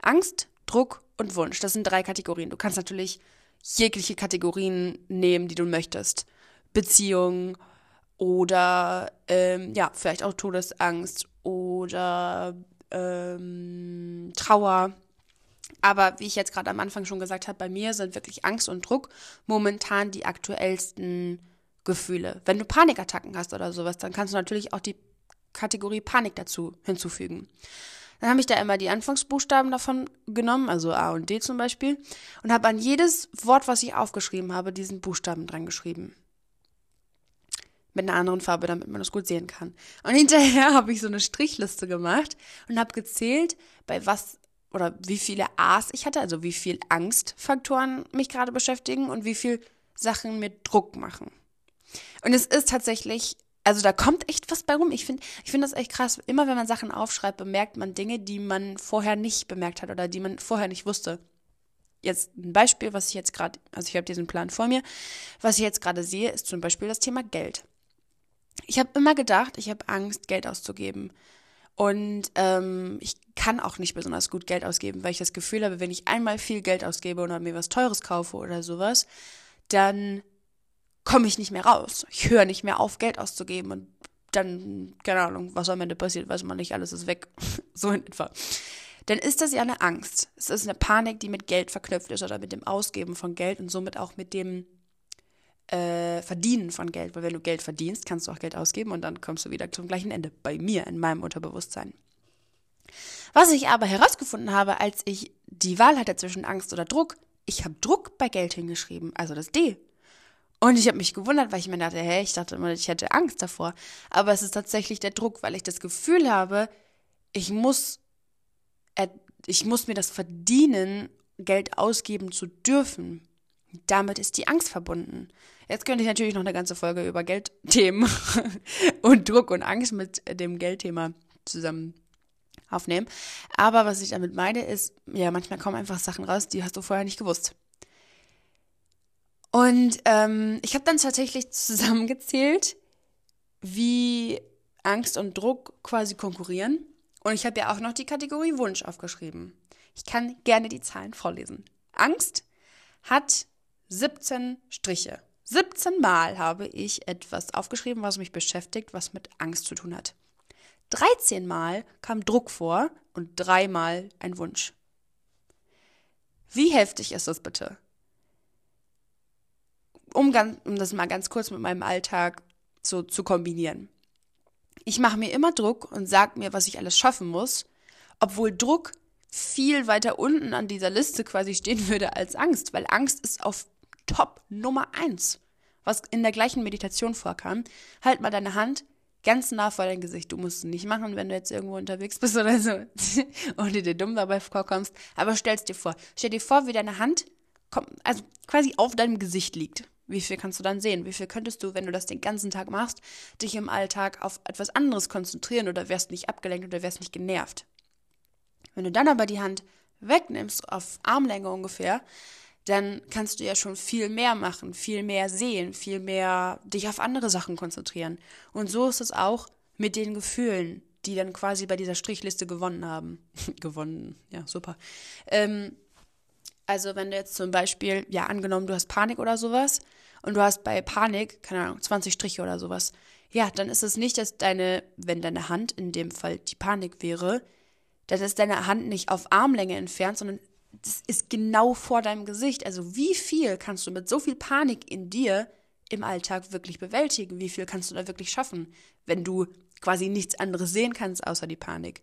Angst, Druck und Wunsch, das sind drei Kategorien. Du kannst natürlich jegliche Kategorien nehmen, die du möchtest. Beziehung oder ähm, ja, vielleicht auch Todesangst oder ähm, Trauer aber wie ich jetzt gerade am Anfang schon gesagt habe, bei mir sind wirklich Angst und Druck momentan die aktuellsten Gefühle. Wenn du Panikattacken hast oder sowas, dann kannst du natürlich auch die Kategorie Panik dazu hinzufügen. Dann habe ich da immer die Anfangsbuchstaben davon genommen, also A und D zum Beispiel, und habe an jedes Wort, was ich aufgeschrieben habe, diesen Buchstaben dran geschrieben. Mit einer anderen Farbe, damit man das gut sehen kann. Und hinterher habe ich so eine Strichliste gemacht und habe gezählt, bei was oder wie viele A's ich hatte, also wie viel Angstfaktoren mich gerade beschäftigen und wie viel Sachen mit Druck machen. Und es ist tatsächlich, also da kommt echt was bei rum. Ich finde, ich finde das echt krass. Immer wenn man Sachen aufschreibt, bemerkt man Dinge, die man vorher nicht bemerkt hat oder die man vorher nicht wusste. Jetzt ein Beispiel, was ich jetzt gerade, also ich habe diesen Plan vor mir, was ich jetzt gerade sehe, ist zum Beispiel das Thema Geld. Ich habe immer gedacht, ich habe Angst, Geld auszugeben. Und ähm, ich kann auch nicht besonders gut Geld ausgeben, weil ich das Gefühl habe, wenn ich einmal viel Geld ausgebe oder mir was Teures kaufe oder sowas, dann komme ich nicht mehr raus. Ich höre nicht mehr auf, Geld auszugeben und dann, keine Ahnung, was am Ende passiert, weiß man nicht, alles ist weg. so in etwa. Dann ist das ja eine Angst. Es ist eine Panik, die mit Geld verknüpft ist oder mit dem Ausgeben von Geld und somit auch mit dem äh, Verdienen von Geld, weil wenn du Geld verdienst, kannst du auch Geld ausgeben und dann kommst du wieder zum gleichen Ende. Bei mir, in meinem Unterbewusstsein. Was ich aber herausgefunden habe, als ich die Wahl hatte zwischen Angst oder Druck, ich habe Druck bei Geld hingeschrieben, also das D. Und ich habe mich gewundert, weil ich mir dachte, hey, ich dachte immer, ich hätte Angst davor. Aber es ist tatsächlich der Druck, weil ich das Gefühl habe, ich muss, ich muss mir das verdienen, Geld ausgeben zu dürfen. Damit ist die Angst verbunden. Jetzt könnte ich natürlich noch eine ganze Folge über Geldthemen und Druck und Angst mit dem Geldthema zusammen aufnehmen. Aber was ich damit meine, ist, ja, manchmal kommen einfach Sachen raus, die hast du vorher nicht gewusst. Und ähm, ich habe dann tatsächlich zusammengezählt, wie Angst und Druck quasi konkurrieren. Und ich habe ja auch noch die Kategorie Wunsch aufgeschrieben. Ich kann gerne die Zahlen vorlesen. Angst hat 17 Striche. 17 Mal habe ich etwas aufgeschrieben, was mich beschäftigt, was mit Angst zu tun hat. 13 Mal kam Druck vor und dreimal ein Wunsch. Wie heftig ist das bitte? Um, ganz, um das mal ganz kurz mit meinem Alltag so zu kombinieren. Ich mache mir immer Druck und sage mir, was ich alles schaffen muss, obwohl Druck viel weiter unten an dieser Liste quasi stehen würde als Angst, weil Angst ist auf Top Nummer eins, was in der gleichen Meditation vorkam. Halt mal deine Hand ganz nah vor dein Gesicht. Du musst es nicht machen, wenn du jetzt irgendwo unterwegs bist oder so und dir dumm dabei vorkommst. Aber stell es dir vor. Stell dir vor, wie deine Hand also quasi auf deinem Gesicht liegt. Wie viel kannst du dann sehen? Wie viel könntest du, wenn du das den ganzen Tag machst, dich im Alltag auf etwas anderes konzentrieren oder wärst nicht abgelenkt oder wärst nicht genervt? Wenn du dann aber die Hand wegnimmst, auf Armlänge ungefähr, dann kannst du ja schon viel mehr machen, viel mehr sehen, viel mehr dich auf andere Sachen konzentrieren. Und so ist es auch mit den Gefühlen, die dann quasi bei dieser Strichliste gewonnen haben. gewonnen, ja, super. Ähm, also wenn du jetzt zum Beispiel, ja, angenommen, du hast Panik oder sowas und du hast bei Panik, keine Ahnung, 20 Striche oder sowas, ja, dann ist es nicht, dass deine, wenn deine Hand in dem Fall die Panik wäre, dann ist deine Hand nicht auf Armlänge entfernt, sondern das ist genau vor deinem Gesicht. Also wie viel kannst du mit so viel Panik in dir im Alltag wirklich bewältigen? Wie viel kannst du da wirklich schaffen, wenn du quasi nichts anderes sehen kannst außer die Panik?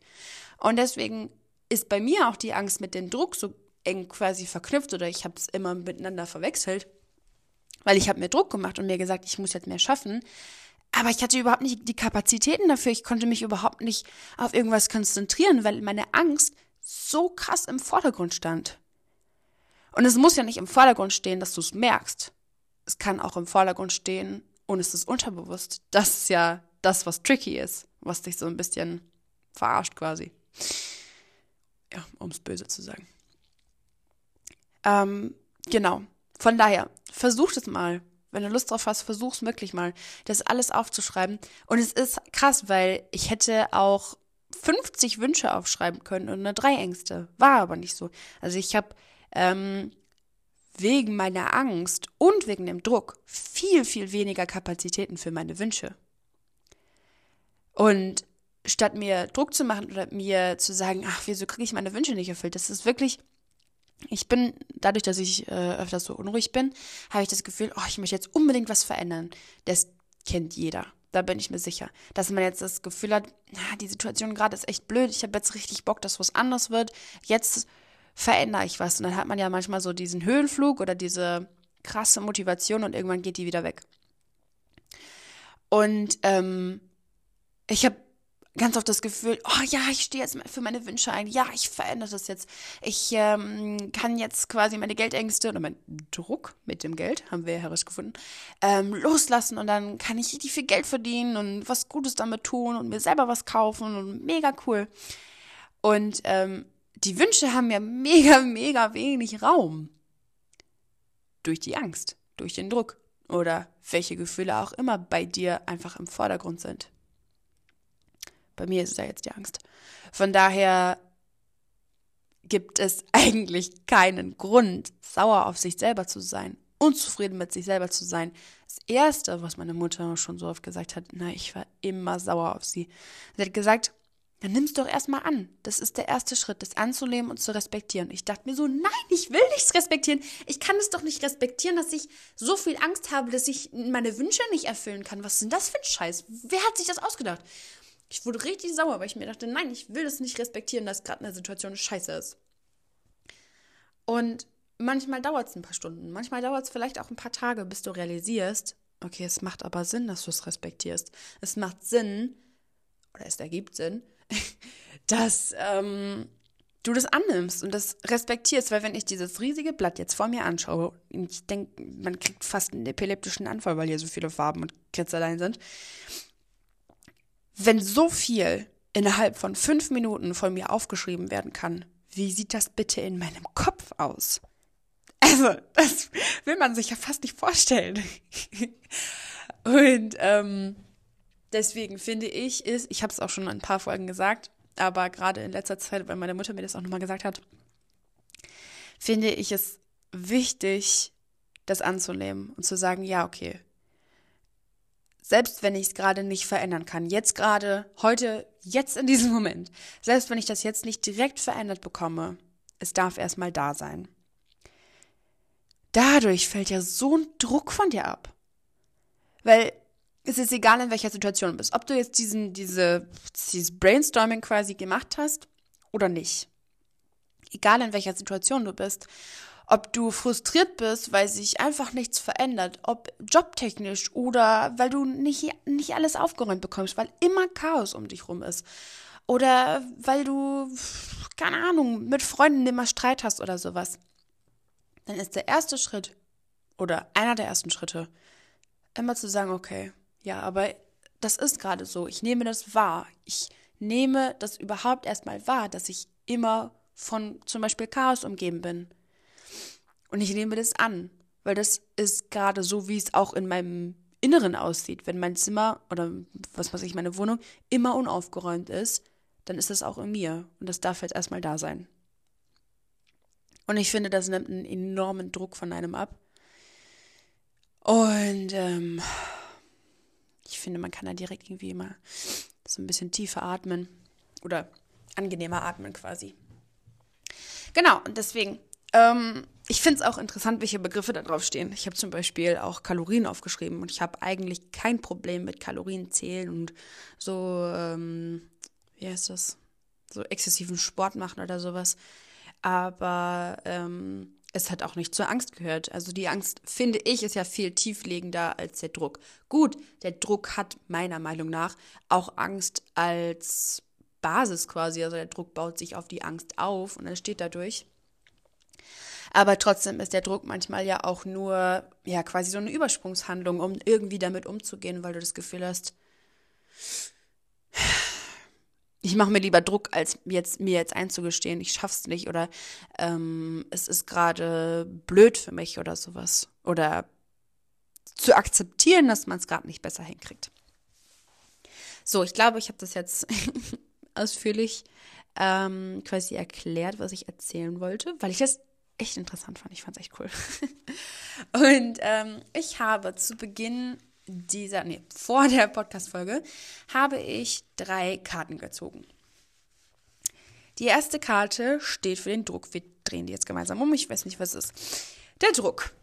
Und deswegen ist bei mir auch die Angst mit dem Druck so eng quasi verknüpft oder ich habe es immer miteinander verwechselt, Weil ich habe mir Druck gemacht und mir gesagt, ich muss jetzt mehr schaffen. Aber ich hatte überhaupt nicht die Kapazitäten dafür. Ich konnte mich überhaupt nicht auf irgendwas konzentrieren, weil meine Angst so krass im Vordergrund stand. Und es muss ja nicht im Vordergrund stehen, dass du es merkst. Es kann auch im Vordergrund stehen und es ist unterbewusst. Das ist ja das, was tricky ist, was dich so ein bisschen verarscht quasi. Ja, um es böse zu sagen. Ähm, genau. Von daher, versuch es mal. Wenn du Lust drauf hast, versuch's wirklich mal, das alles aufzuschreiben. Und es ist krass, weil ich hätte auch 50 Wünsche aufschreiben können und nur drei Ängste. War aber nicht so. Also ich habe ähm, wegen meiner Angst und wegen dem Druck viel, viel weniger Kapazitäten für meine Wünsche. Und statt mir Druck zu machen oder mir zu sagen, ach, wieso kriege ich meine Wünsche nicht erfüllt, das ist wirklich, ich bin, dadurch, dass ich äh, öfters so unruhig bin, habe ich das Gefühl, oh, ich möchte jetzt unbedingt was verändern. Das kennt jeder. Da bin ich mir sicher. Dass man jetzt das Gefühl hat, na, die Situation gerade ist echt blöd, ich habe jetzt richtig Bock, dass was anders wird. Jetzt verändere ich was. Und dann hat man ja manchmal so diesen Höhenflug oder diese krasse Motivation und irgendwann geht die wieder weg. Und ähm, ich habe ganz oft das Gefühl, oh ja, ich stehe jetzt für meine Wünsche ein, ja, ich verändere das jetzt. Ich ähm, kann jetzt quasi meine Geldängste oder meinen Druck mit dem Geld, haben wir herausgefunden, ähm, loslassen und dann kann ich richtig viel Geld verdienen und was Gutes damit tun und mir selber was kaufen und mega cool. Und ähm, die Wünsche haben ja mega, mega wenig Raum. Durch die Angst, durch den Druck oder welche Gefühle auch immer bei dir einfach im Vordergrund sind. Bei mir ist es ja jetzt die Angst. Von daher gibt es eigentlich keinen Grund, sauer auf sich selber zu sein, unzufrieden mit sich selber zu sein. Das Erste, was meine Mutter schon so oft gesagt hat, na, ich war immer sauer auf sie. Sie hat gesagt, dann nimm's doch erstmal an. Das ist der erste Schritt, das anzunehmen und zu respektieren. Ich dachte mir so, nein, ich will nichts respektieren. Ich kann es doch nicht respektieren, dass ich so viel Angst habe, dass ich meine Wünsche nicht erfüllen kann. Was ist denn das für ein Scheiß? Wer hat sich das ausgedacht? Ich wurde richtig sauer, weil ich mir dachte, nein, ich will das nicht respektieren, dass gerade eine Situation scheiße ist. Und manchmal dauert es ein paar Stunden, manchmal dauert es vielleicht auch ein paar Tage, bis du realisierst, okay, es macht aber Sinn, dass du es respektierst. Es macht Sinn, oder es ergibt Sinn, dass ähm, du das annimmst und das respektierst, weil wenn ich dieses riesige Blatt jetzt vor mir anschaue, ich denke, man kriegt fast einen epileptischen Anfall, weil hier so viele Farben und Kritzeleien sind. Wenn so viel innerhalb von fünf Minuten von mir aufgeschrieben werden kann, wie sieht das bitte in meinem Kopf aus? Also, das will man sich ja fast nicht vorstellen. Und ähm, deswegen finde ich, ist, ich habe es auch schon in ein paar Folgen gesagt, aber gerade in letzter Zeit, weil meine Mutter mir das auch nochmal gesagt hat, finde ich es wichtig, das anzunehmen und zu sagen, ja, okay, selbst wenn ich es gerade nicht verändern kann, jetzt gerade, heute, jetzt in diesem Moment, selbst wenn ich das jetzt nicht direkt verändert bekomme, es darf erstmal da sein. Dadurch fällt ja so ein Druck von dir ab. Weil es ist egal, in welcher Situation du bist. Ob du jetzt diesen, diese, dieses Brainstorming quasi gemacht hast oder nicht. Egal, in welcher Situation du bist. Ob du frustriert bist, weil sich einfach nichts verändert, ob jobtechnisch oder weil du nicht, nicht alles aufgeräumt bekommst, weil immer Chaos um dich rum ist. Oder weil du, keine Ahnung, mit Freunden immer Streit hast oder sowas. Dann ist der erste Schritt oder einer der ersten Schritte immer zu sagen, okay, ja, aber das ist gerade so. Ich nehme das wahr. Ich nehme das überhaupt erstmal wahr, dass ich immer von zum Beispiel Chaos umgeben bin. Und ich nehme das an, weil das ist gerade so, wie es auch in meinem Inneren aussieht. Wenn mein Zimmer oder was weiß ich, meine Wohnung immer unaufgeräumt ist, dann ist das auch in mir. Und das darf jetzt erstmal da sein. Und ich finde, das nimmt einen enormen Druck von einem ab. Und ähm, ich finde, man kann da direkt irgendwie immer so ein bisschen tiefer atmen oder angenehmer atmen quasi. Genau, und deswegen, ähm, ich finde es auch interessant, welche Begriffe da drauf stehen. Ich habe zum Beispiel auch Kalorien aufgeschrieben und ich habe eigentlich kein Problem mit Kalorien zählen und so, ähm, wie heißt das, so exzessiven Sport machen oder sowas. Aber ähm, es hat auch nicht zur Angst gehört. Also die Angst, finde ich, ist ja viel tieflegender als der Druck. Gut, der Druck hat meiner Meinung nach auch Angst als Basis quasi. Also der Druck baut sich auf die Angst auf und entsteht dadurch. Aber trotzdem ist der Druck manchmal ja auch nur, ja, quasi so eine Übersprungshandlung, um irgendwie damit umzugehen, weil du das Gefühl hast, ich mache mir lieber Druck, als jetzt, mir jetzt einzugestehen, ich schaff's nicht oder ähm, es ist gerade blöd für mich oder sowas. Oder zu akzeptieren, dass man es gerade nicht besser hinkriegt. So, ich glaube, ich habe das jetzt ausführlich ähm, quasi erklärt, was ich erzählen wollte, weil ich das echt interessant fand. Ich fand es echt cool. Und ähm, ich habe zu Beginn dieser, nee, vor der Podcast-Folge, habe ich drei Karten gezogen. Die erste Karte steht für den Druck. Wir drehen die jetzt gemeinsam um. Ich weiß nicht, was es ist. Der Druck.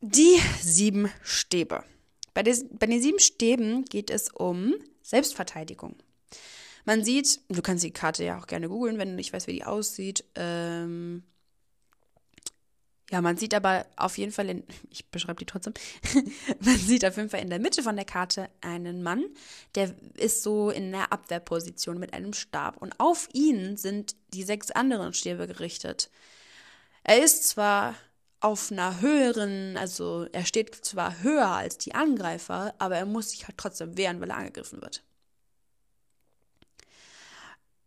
Die sieben Stäbe. Bei, des, bei den sieben Stäben geht es um Selbstverteidigung. Man sieht, du kannst die Karte ja auch gerne googeln, wenn du nicht weißt, wie die aussieht. Ähm, ja, man sieht aber auf jeden Fall, in, ich beschreibe die trotzdem, man sieht auf jeden Fall in der Mitte von der Karte einen Mann, der ist so in der Abwehrposition mit einem Stab und auf ihn sind die sechs anderen Stäbe gerichtet. Er ist zwar auf einer höheren, also er steht zwar höher als die Angreifer, aber er muss sich halt trotzdem wehren, weil er angegriffen wird.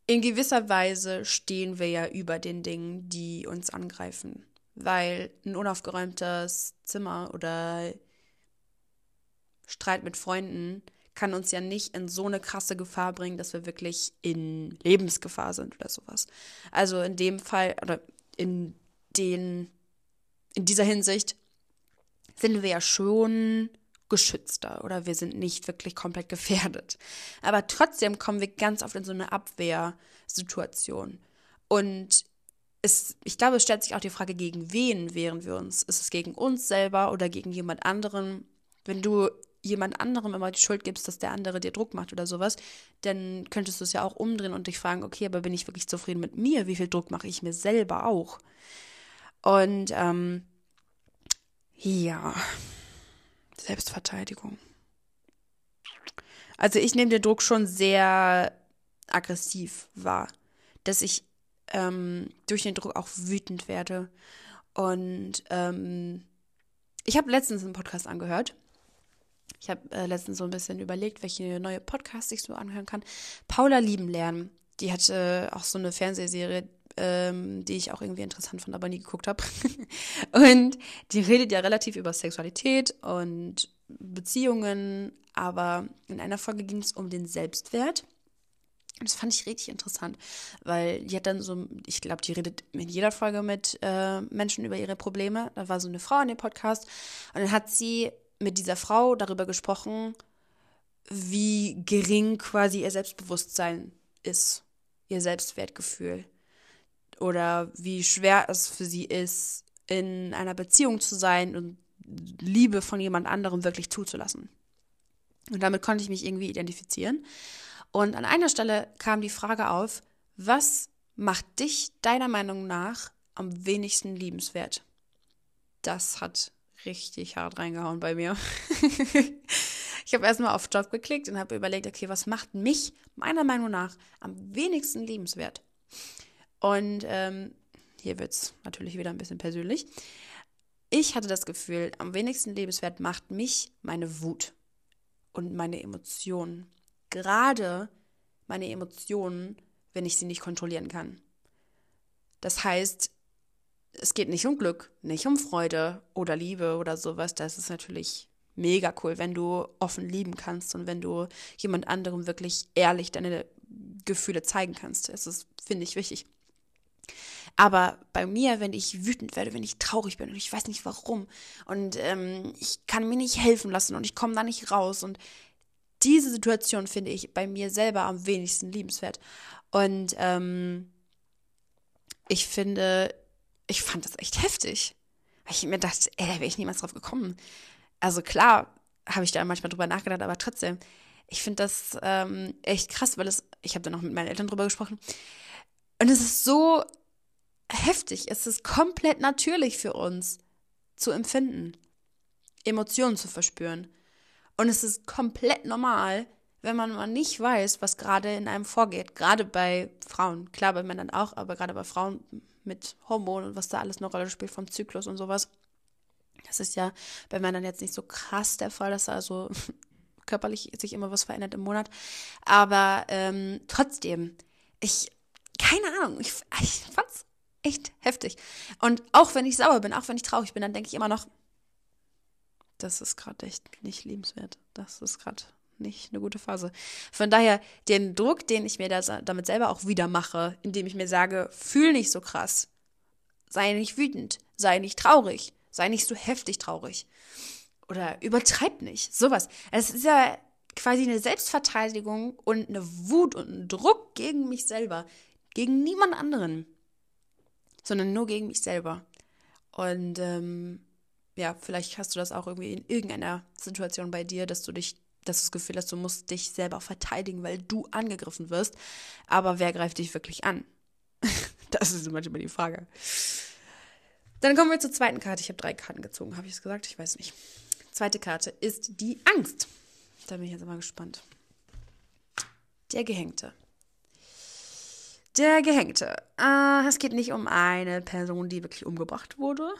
In gewisser Weise stehen wir ja über den Dingen, die uns angreifen weil ein unaufgeräumtes Zimmer oder Streit mit Freunden kann uns ja nicht in so eine krasse Gefahr bringen, dass wir wirklich in Lebensgefahr sind oder sowas. Also in dem Fall oder in den in dieser Hinsicht sind wir ja schon geschützter oder wir sind nicht wirklich komplett gefährdet. Aber trotzdem kommen wir ganz oft in so eine Abwehrsituation. Und es, ich glaube, es stellt sich auch die Frage, gegen wen wehren wir uns? Ist es gegen uns selber oder gegen jemand anderen? Wenn du jemand anderem immer die Schuld gibst, dass der andere dir Druck macht oder sowas, dann könntest du es ja auch umdrehen und dich fragen, okay, aber bin ich wirklich zufrieden mit mir? Wie viel Druck mache ich mir selber auch? Und ähm, ja, Selbstverteidigung. Also ich nehme den Druck schon sehr aggressiv wahr, dass ich ähm, durch den Druck auch wütend werde. Und ähm, ich habe letztens einen Podcast angehört. Ich habe äh, letztens so ein bisschen überlegt, welche neue Podcasts ich so anhören kann. Paula Lieben lernen. Die hatte auch so eine Fernsehserie, ähm, die ich auch irgendwie interessant fand, aber nie geguckt habe. und die redet ja relativ über Sexualität und Beziehungen, aber in einer Folge ging es um den Selbstwert. Und das fand ich richtig interessant, weil die hat dann so, ich glaube, die redet in jeder Folge mit äh, Menschen über ihre Probleme. Da war so eine Frau in dem Podcast und dann hat sie mit dieser Frau darüber gesprochen, wie gering quasi ihr Selbstbewusstsein ist, ihr Selbstwertgefühl. Oder wie schwer es für sie ist, in einer Beziehung zu sein und Liebe von jemand anderem wirklich zuzulassen. Und damit konnte ich mich irgendwie identifizieren. Und an einer Stelle kam die Frage auf, was macht dich deiner Meinung nach am wenigsten liebenswert? Das hat richtig hart reingehauen bei mir. ich habe erstmal auf Job geklickt und habe überlegt, okay, was macht mich meiner Meinung nach am wenigsten liebenswert? Und ähm, hier wird es natürlich wieder ein bisschen persönlich. Ich hatte das Gefühl, am wenigsten liebenswert macht mich meine Wut und meine Emotionen gerade meine Emotionen, wenn ich sie nicht kontrollieren kann. Das heißt, es geht nicht um Glück, nicht um Freude oder Liebe oder sowas. Das ist natürlich mega cool, wenn du offen lieben kannst und wenn du jemand anderem wirklich ehrlich deine Gefühle zeigen kannst. Das ist, finde ich, wichtig. Aber bei mir, wenn ich wütend werde, wenn ich traurig bin und ich weiß nicht warum und ähm, ich kann mir nicht helfen lassen und ich komme da nicht raus und diese Situation finde ich bei mir selber am wenigsten liebenswert. Und ähm, ich finde, ich fand das echt heftig. Weil ich mir dachte, ey, da wäre ich niemals drauf gekommen. Also klar, habe ich da manchmal drüber nachgedacht, aber trotzdem, ich finde das ähm, echt krass, weil es, ich habe da noch mit meinen Eltern drüber gesprochen. Und es ist so heftig. Es ist komplett natürlich für uns zu empfinden, Emotionen zu verspüren. Und es ist komplett normal, wenn man mal nicht weiß, was gerade in einem vorgeht. Gerade bei Frauen. Klar, bei Männern auch, aber gerade bei Frauen mit Hormonen und was da alles eine Rolle spielt vom Zyklus und sowas. Das ist ja bei Männern jetzt nicht so krass der Fall, dass also körperlich sich immer was verändert im Monat. Aber ähm, trotzdem, ich, keine Ahnung, ich, ich fand's echt heftig. Und auch wenn ich sauer bin, auch wenn ich traurig bin, dann denke ich immer noch, das ist gerade echt nicht liebenswert. Das ist gerade nicht eine gute Phase. Von daher, den Druck, den ich mir das, damit selber auch wieder mache, indem ich mir sage, fühl nicht so krass, sei nicht wütend, sei nicht traurig, sei nicht so heftig traurig oder übertreib nicht, sowas. Es ist ja quasi eine Selbstverteidigung und eine Wut und ein Druck gegen mich selber, gegen niemand anderen, sondern nur gegen mich selber. Und ähm, ja, vielleicht hast du das auch irgendwie in irgendeiner Situation bei dir, dass du dich, dass du das Gefühl hast, du musst dich selber verteidigen, weil du angegriffen wirst. Aber wer greift dich wirklich an? das ist manchmal die Frage. Dann kommen wir zur zweiten Karte. Ich habe drei Karten gezogen, habe ich es gesagt? Ich weiß nicht. Zweite Karte ist die Angst. Da bin ich jetzt mal gespannt. Der Gehängte. Der Gehängte. Äh, es geht nicht um eine Person, die wirklich umgebracht wurde,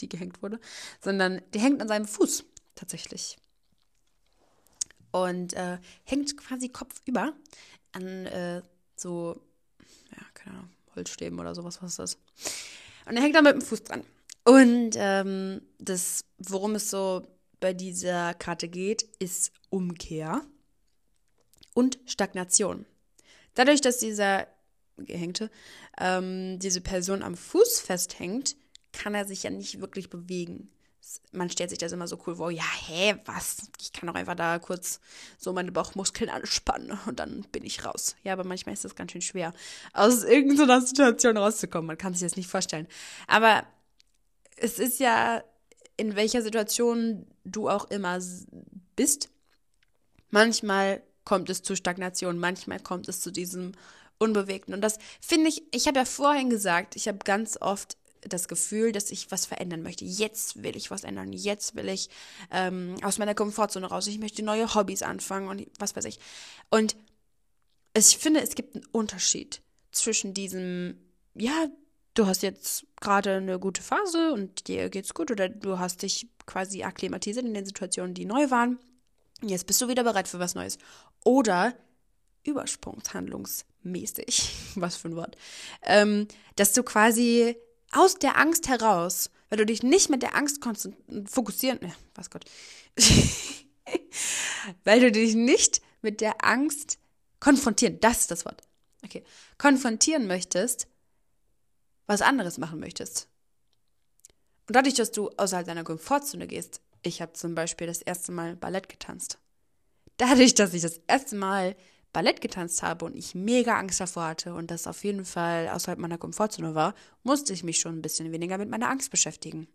die gehängt wurde, sondern der hängt an seinem Fuß tatsächlich. Und äh, hängt quasi kopfüber an äh, so, ja, keine Ahnung, Holzstäben oder sowas, was ist das? Und er hängt da mit dem Fuß dran. Und ähm, das, worum es so bei dieser Karte geht, ist Umkehr und Stagnation. Dadurch, dass dieser Gehängte ähm, diese Person am Fuß festhängt, kann er sich ja nicht wirklich bewegen. Man stellt sich das immer so cool vor, ja, hä, was? Ich kann doch einfach da kurz so meine Bauchmuskeln anspannen und dann bin ich raus. Ja, aber manchmal ist das ganz schön schwer, aus irgendeiner Situation rauszukommen. Man kann sich das nicht vorstellen. Aber es ist ja, in welcher Situation du auch immer bist, manchmal kommt es zu Stagnation, manchmal kommt es zu diesem Unbewegten. Und das finde ich, ich habe ja vorhin gesagt, ich habe ganz oft das Gefühl, dass ich was verändern möchte. Jetzt will ich was ändern. Jetzt will ich ähm, aus meiner Komfortzone raus. Ich möchte neue Hobbys anfangen und was weiß ich. Und ich finde, es gibt einen Unterschied zwischen diesem, ja, du hast jetzt gerade eine gute Phase und dir geht's gut oder du hast dich quasi akklimatisiert in den Situationen, die neu waren. Jetzt bist du wieder bereit für was Neues. Oder übersprungshandlungsmäßig, was für ein Wort, ähm, dass du quasi aus der Angst heraus, weil du dich nicht mit der Angst fokussieren, äh, was Gott, weil du dich nicht mit der Angst konfrontieren, das ist das Wort, okay, konfrontieren möchtest, was anderes machen möchtest. Und dadurch, dass du außerhalb deiner Komfortzone gehst, ich habe zum Beispiel das erste Mal Ballett getanzt. Dadurch, dass ich das erste Mal Ballett getanzt habe und ich mega Angst davor hatte und das auf jeden Fall außerhalb meiner Komfortzone war, musste ich mich schon ein bisschen weniger mit meiner Angst beschäftigen.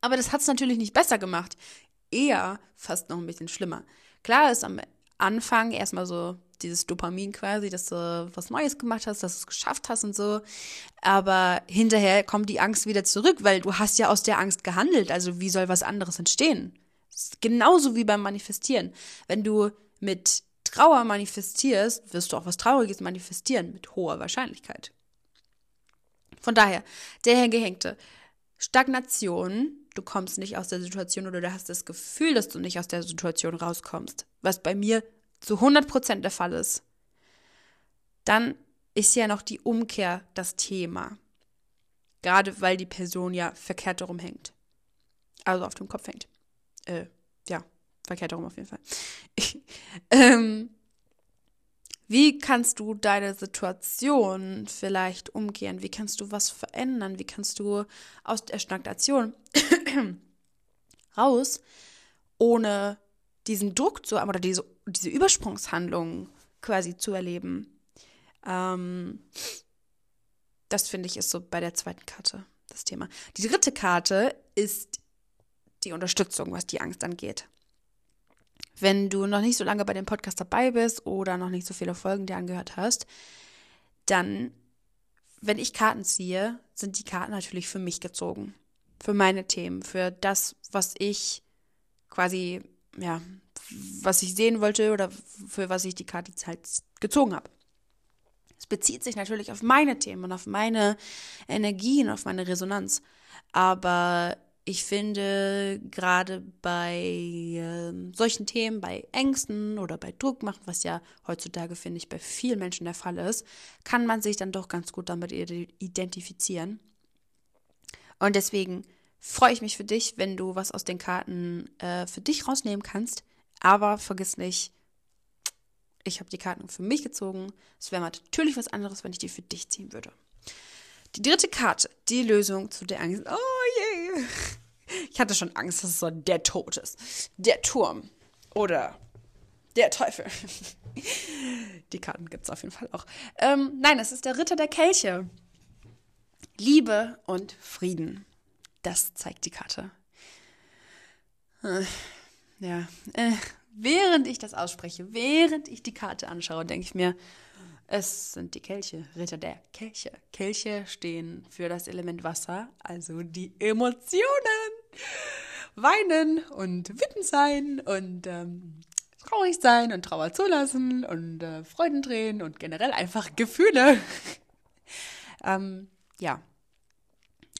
Aber das hat es natürlich nicht besser gemacht. Eher fast noch ein bisschen schlimmer. Klar ist am Anfang erstmal so dieses Dopamin quasi, dass du was Neues gemacht hast, dass du es geschafft hast und so. Aber hinterher kommt die Angst wieder zurück, weil du hast ja aus der Angst gehandelt. Also wie soll was anderes entstehen? Genauso wie beim Manifestieren. Wenn du mit Trauer manifestierst, wirst du auch was Trauriges manifestieren mit hoher Wahrscheinlichkeit. Von daher, der Herr Stagnation, du kommst nicht aus der Situation oder du hast das Gefühl, dass du nicht aus der Situation rauskommst, was bei mir zu 100% der Fall ist, dann ist ja noch die Umkehr das Thema. Gerade weil die Person ja verkehrt darum hängt. Also auf dem Kopf hängt. Äh, verkehrt darum auf jeden Fall. ähm, wie kannst du deine Situation vielleicht umgehen? Wie kannst du was verändern? Wie kannst du aus der Stagnation raus, ohne diesen Druck zu haben oder diese, diese Übersprungshandlung quasi zu erleben? Ähm, das finde ich ist so bei der zweiten Karte das Thema. Die dritte Karte ist die Unterstützung, was die Angst angeht. Wenn du noch nicht so lange bei dem Podcast dabei bist oder noch nicht so viele Folgen dir angehört hast, dann wenn ich Karten ziehe, sind die Karten natürlich für mich gezogen. Für meine Themen, für das, was ich quasi, ja, was ich sehen wollte oder für was ich die Karte halt gezogen habe. Es bezieht sich natürlich auf meine Themen und auf meine Energien, auf meine Resonanz. Aber ich finde, gerade bei äh, solchen Themen, bei Ängsten oder bei Druck machen, was ja heutzutage, finde ich, bei vielen Menschen der Fall ist, kann man sich dann doch ganz gut damit identifizieren. Und deswegen freue ich mich für dich, wenn du was aus den Karten äh, für dich rausnehmen kannst. Aber vergiss nicht, ich habe die Karten für mich gezogen. Es wäre natürlich was anderes, wenn ich die für dich ziehen würde. Die dritte Karte, die Lösung zu der Angst. Oh je. Ich hatte schon Angst, dass es so der Tod ist. Der Turm. Oder der Teufel. Die Karten gibt es auf jeden Fall auch. Ähm, nein, es ist der Ritter der Kelche. Liebe und Frieden. Das zeigt die Karte. Äh, ja. Äh, während ich das ausspreche, während ich die Karte anschaue, denke ich mir, es sind die Kelche, Ritter der Kelche. Kelche stehen für das Element Wasser, also die Emotionen. Weinen und wütend sein und ähm, traurig sein und Trauer zulassen und äh, Freudentränen und generell einfach Gefühle. ähm, ja,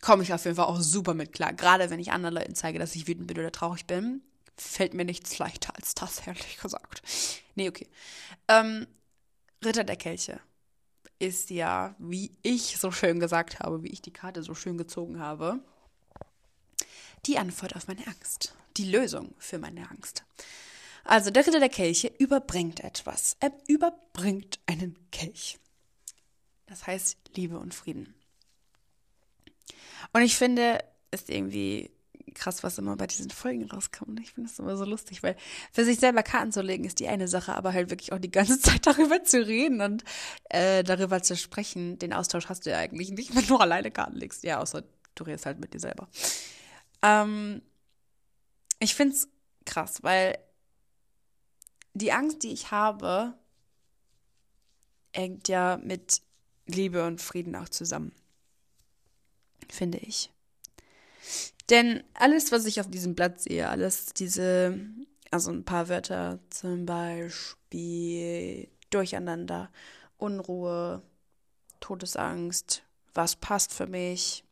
komme ich auf jeden Fall auch super mit klar. Gerade wenn ich anderen Leuten zeige, dass ich wütend bin oder traurig bin, fällt mir nichts leichter als das, ehrlich gesagt. Nee, okay. Ähm, Ritter der Kelche ist ja, wie ich so schön gesagt habe, wie ich die Karte so schön gezogen habe, die Antwort auf meine Angst. Die Lösung für meine Angst. Also der Ritter der Kelche überbringt etwas. Er überbringt einen Kelch. Das heißt Liebe und Frieden. Und ich finde, ist irgendwie krass, was immer bei diesen Folgen rauskommt. Ich finde das immer so lustig, weil für sich selber Karten zu legen ist die eine Sache, aber halt wirklich auch die ganze Zeit darüber zu reden und äh, darüber zu sprechen, den Austausch hast du ja eigentlich nicht, wenn du alleine Karten legst. Ja, außer du redest halt mit dir selber. Ähm, ich finde es krass, weil die Angst, die ich habe, hängt ja mit Liebe und Frieden auch zusammen. Finde ich. Denn alles, was ich auf diesem Blatt sehe, alles diese, also ein paar Wörter, zum Beispiel Durcheinander, Unruhe, Todesangst, was passt für mich,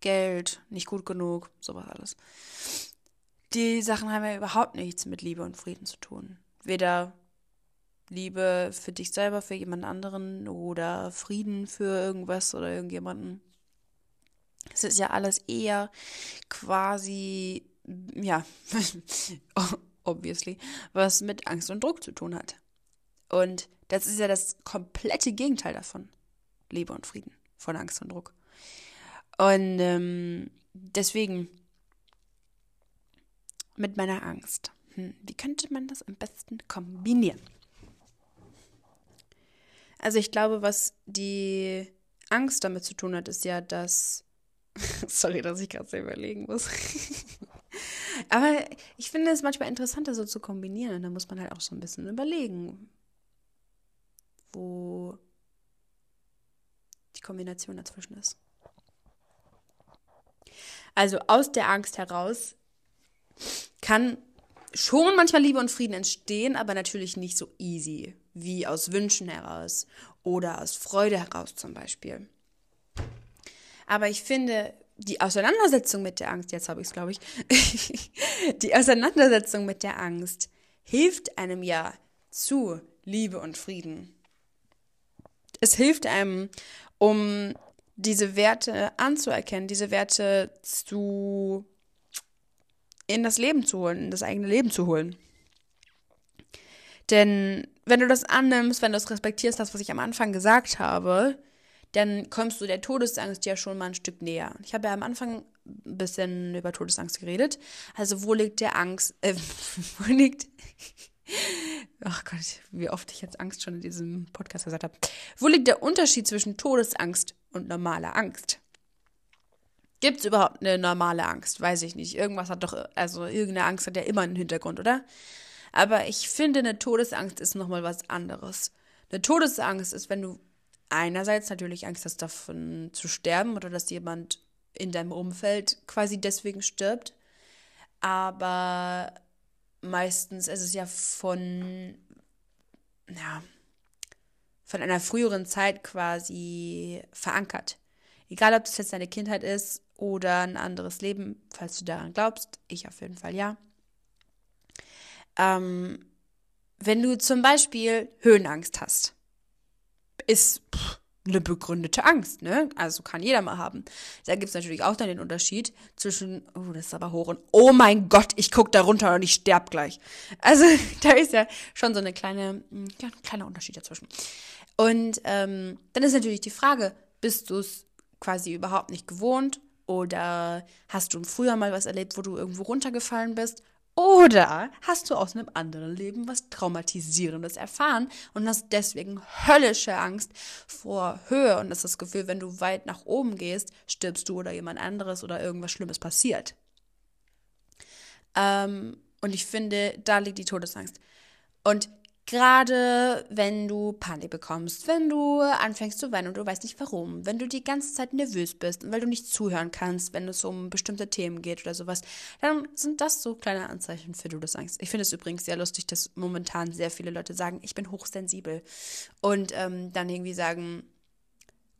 Geld, nicht gut genug, sowas alles. Die Sachen haben ja überhaupt nichts mit Liebe und Frieden zu tun. Weder Liebe für dich selber, für jemand anderen oder Frieden für irgendwas oder irgendjemanden. Es ist ja alles eher quasi, ja, obviously, was mit Angst und Druck zu tun hat. Und das ist ja das komplette Gegenteil davon. Liebe und Frieden von Angst und Druck. Und ähm, deswegen mit meiner Angst. Hm, wie könnte man das am besten kombinieren? Also ich glaube, was die Angst damit zu tun hat, ist ja, dass... Sorry, dass ich gerade so überlegen muss. Aber ich finde es manchmal interessanter, so zu kombinieren. Und da muss man halt auch so ein bisschen überlegen, wo die Kombination dazwischen ist. Also aus der Angst heraus kann schon manchmal Liebe und Frieden entstehen, aber natürlich nicht so easy wie aus Wünschen heraus oder aus Freude heraus zum Beispiel. Aber ich finde, die Auseinandersetzung mit der Angst, jetzt habe ich es, glaube ich, die Auseinandersetzung mit der Angst hilft einem ja zu Liebe und Frieden. Es hilft einem, um diese Werte anzuerkennen, diese Werte zu in das Leben zu holen, in das eigene Leben zu holen. Denn wenn du das annimmst, wenn du es respektierst, das, was ich am Anfang gesagt habe, dann kommst du der Todesangst ja schon mal ein Stück näher. Ich habe ja am Anfang ein bisschen über Todesangst geredet. Also wo liegt der Angst, äh, wo liegt, ach Gott, wie oft ich jetzt Angst schon in diesem Podcast gesagt habe. Wo liegt der Unterschied zwischen Todesangst und normaler Angst? Gibt es überhaupt eine normale Angst? Weiß ich nicht. Irgendwas hat doch, also irgendeine Angst hat ja immer einen Hintergrund, oder? Aber ich finde, eine Todesangst ist nochmal was anderes. Eine Todesangst ist, wenn du einerseits natürlich Angst hast, davon zu sterben oder dass jemand in deinem Umfeld quasi deswegen stirbt. Aber meistens ist es ja von, ja, von einer früheren Zeit quasi verankert. Egal, ob das jetzt deine Kindheit ist oder ein anderes Leben, falls du daran glaubst. Ich auf jeden Fall ja. Ähm, wenn du zum Beispiel Höhenangst hast, ist pff, eine begründete Angst, ne? Also kann jeder mal haben. Da gibt es natürlich auch dann den Unterschied zwischen, oh, das ist aber hoch und oh mein Gott, ich guck da runter und ich sterb gleich. Also da ist ja schon so eine kleine, hm, ja, ein kleiner Unterschied dazwischen. Und ähm, dann ist natürlich die Frage, bist du es quasi überhaupt nicht gewohnt oder hast du früher mal was erlebt, wo du irgendwo runtergefallen bist oder hast du aus einem anderen Leben was Traumatisierendes erfahren und hast deswegen höllische Angst vor Höhe und das, das Gefühl, wenn du weit nach oben gehst, stirbst du oder jemand anderes oder irgendwas Schlimmes passiert. Ähm, und ich finde, da liegt die Todesangst. Und Gerade wenn du Panik bekommst, wenn du anfängst zu weinen und du weißt nicht warum, wenn du die ganze Zeit nervös bist und weil du nicht zuhören kannst, wenn es um bestimmte Themen geht oder sowas, dann sind das so kleine Anzeichen für Todesangst. Ich finde es übrigens sehr lustig, dass momentan sehr viele Leute sagen, ich bin hochsensibel und ähm, dann irgendwie sagen,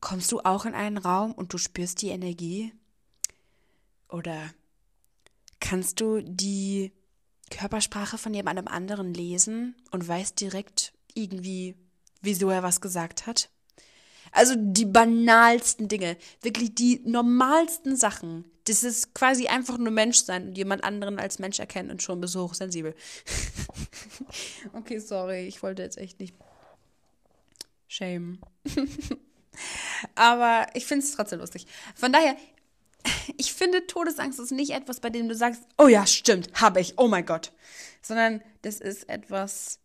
kommst du auch in einen Raum und du spürst die Energie? Oder kannst du die Körpersprache von jemandem anderen lesen und weiß direkt irgendwie, wieso er was gesagt hat. Also die banalsten Dinge, wirklich die normalsten Sachen. Das ist quasi einfach nur Mensch sein und jemand anderen als Mensch erkennen und schon bist du hochsensibel. okay, sorry, ich wollte jetzt echt nicht. Shame. Aber ich finde es trotzdem lustig. Von daher, ich finde, Todesangst ist nicht etwas, bei dem du sagst, oh ja, stimmt, habe ich, oh mein Gott. Sondern das ist etwas,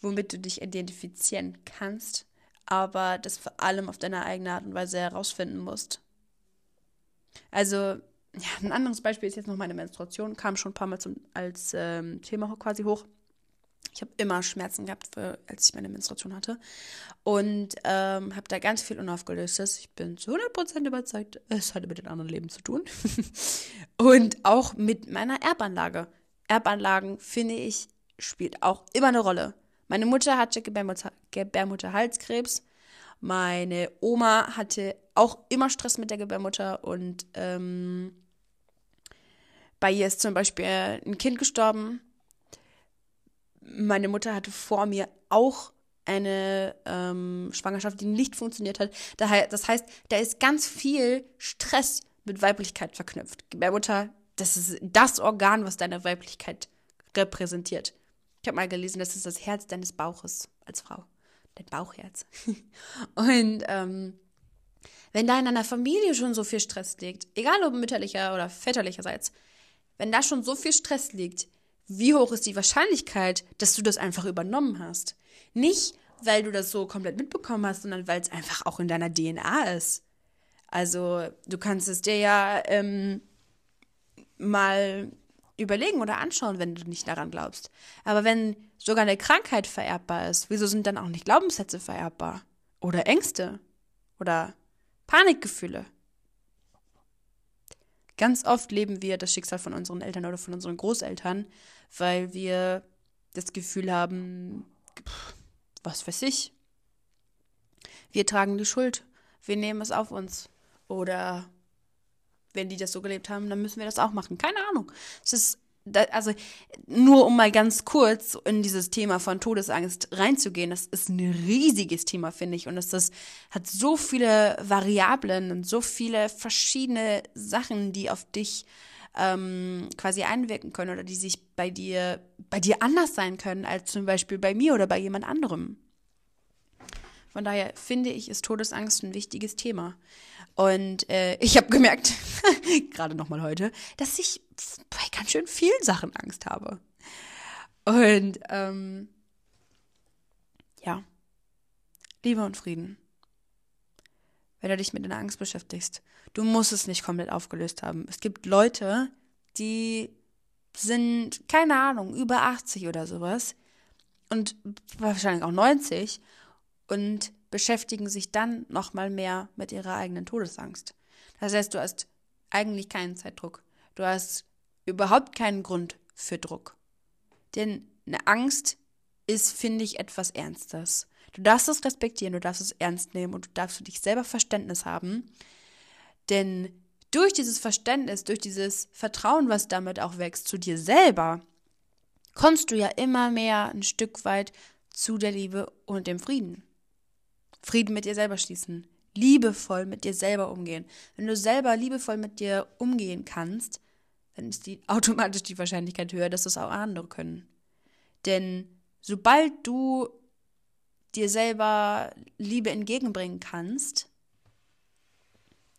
womit du dich identifizieren kannst, aber das vor allem auf deine eigene Art und Weise herausfinden musst. Also, ja, ein anderes Beispiel ist jetzt noch meine Menstruation, kam schon ein paar Mal zum, als ähm, Thema quasi hoch. Ich habe immer Schmerzen gehabt, für, als ich meine Menstruation hatte. Und ähm, habe da ganz viel Unaufgelöstes. Ich bin zu 100% überzeugt, es hatte mit den anderen Leben zu tun. und auch mit meiner Erbanlage. Erbanlagen, finde ich, spielt auch immer eine Rolle. Meine Mutter hatte Gebärmutter, Gebärmutterhalskrebs. Meine Oma hatte auch immer Stress mit der Gebärmutter und ähm, bei ihr ist zum Beispiel ein Kind gestorben meine Mutter hatte vor mir auch eine ähm, Schwangerschaft, die nicht funktioniert hat. Das heißt, da ist ganz viel Stress mit Weiblichkeit verknüpft. Gebärmutter, das ist das Organ, was deine Weiblichkeit repräsentiert. Ich habe mal gelesen, das ist das Herz deines Bauches als Frau. Dein Bauchherz. Und ähm, wenn da in einer Familie schon so viel Stress liegt, egal ob mütterlicher oder väterlicherseits, wenn da schon so viel Stress liegt, wie hoch ist die Wahrscheinlichkeit, dass du das einfach übernommen hast? Nicht, weil du das so komplett mitbekommen hast, sondern weil es einfach auch in deiner DNA ist. Also du kannst es dir ja ähm, mal überlegen oder anschauen, wenn du nicht daran glaubst. Aber wenn sogar eine Krankheit vererbbar ist, wieso sind dann auch nicht Glaubenssätze vererbbar? Oder Ängste? Oder Panikgefühle? Ganz oft leben wir das Schicksal von unseren Eltern oder von unseren Großeltern, weil wir das Gefühl haben, was weiß ich, wir tragen die Schuld, wir nehmen es auf uns. Oder wenn die das so gelebt haben, dann müssen wir das auch machen. Keine Ahnung. Es ist also nur um mal ganz kurz in dieses Thema von Todesangst reinzugehen, das ist ein riesiges Thema, finde ich. Und das, das hat so viele Variablen und so viele verschiedene Sachen, die auf dich ähm, quasi einwirken können oder die sich bei dir, bei dir anders sein können als zum Beispiel bei mir oder bei jemand anderem. Von daher finde ich, ist Todesangst ein wichtiges Thema. Und äh, ich habe gemerkt, gerade nochmal heute, dass ich bei ganz schön vielen Sachen Angst habe. Und ähm, ja, Liebe und Frieden. Wenn du dich mit deiner Angst beschäftigst, du musst es nicht komplett aufgelöst haben. Es gibt Leute, die sind, keine Ahnung, über 80 oder sowas und wahrscheinlich auch 90 und beschäftigen sich dann nochmal mehr mit ihrer eigenen Todesangst. Das heißt, du hast eigentlich keinen Zeitdruck. Du hast überhaupt keinen Grund für Druck. Denn eine Angst ist, finde ich, etwas Ernstes. Du darfst es respektieren, du darfst es ernst nehmen und du darfst für dich selber Verständnis haben. Denn durch dieses Verständnis, durch dieses Vertrauen, was damit auch wächst zu dir selber, kommst du ja immer mehr ein Stück weit zu der Liebe und dem Frieden. Frieden mit dir selber schließen, liebevoll mit dir selber umgehen. Wenn du selber liebevoll mit dir umgehen kannst, dann ist die automatisch die Wahrscheinlichkeit höher, dass das auch andere können. Denn sobald du dir selber Liebe entgegenbringen kannst,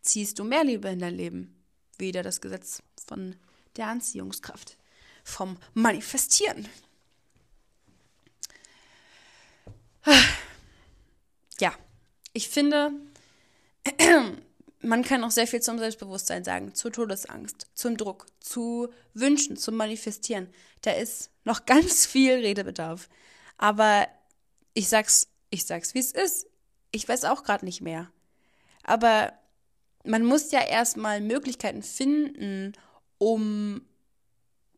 ziehst du mehr Liebe in dein Leben. Wieder das Gesetz von der Anziehungskraft, vom Manifestieren. Ja, ich finde, man kann auch sehr viel zum Selbstbewusstsein sagen, zur Todesangst, zum Druck, zu Wünschen, zum Manifestieren. Da ist noch ganz viel Redebedarf. Aber ich sag's, ich sag's, wie es ist. Ich weiß auch gerade nicht mehr. Aber man muss ja erstmal Möglichkeiten finden, um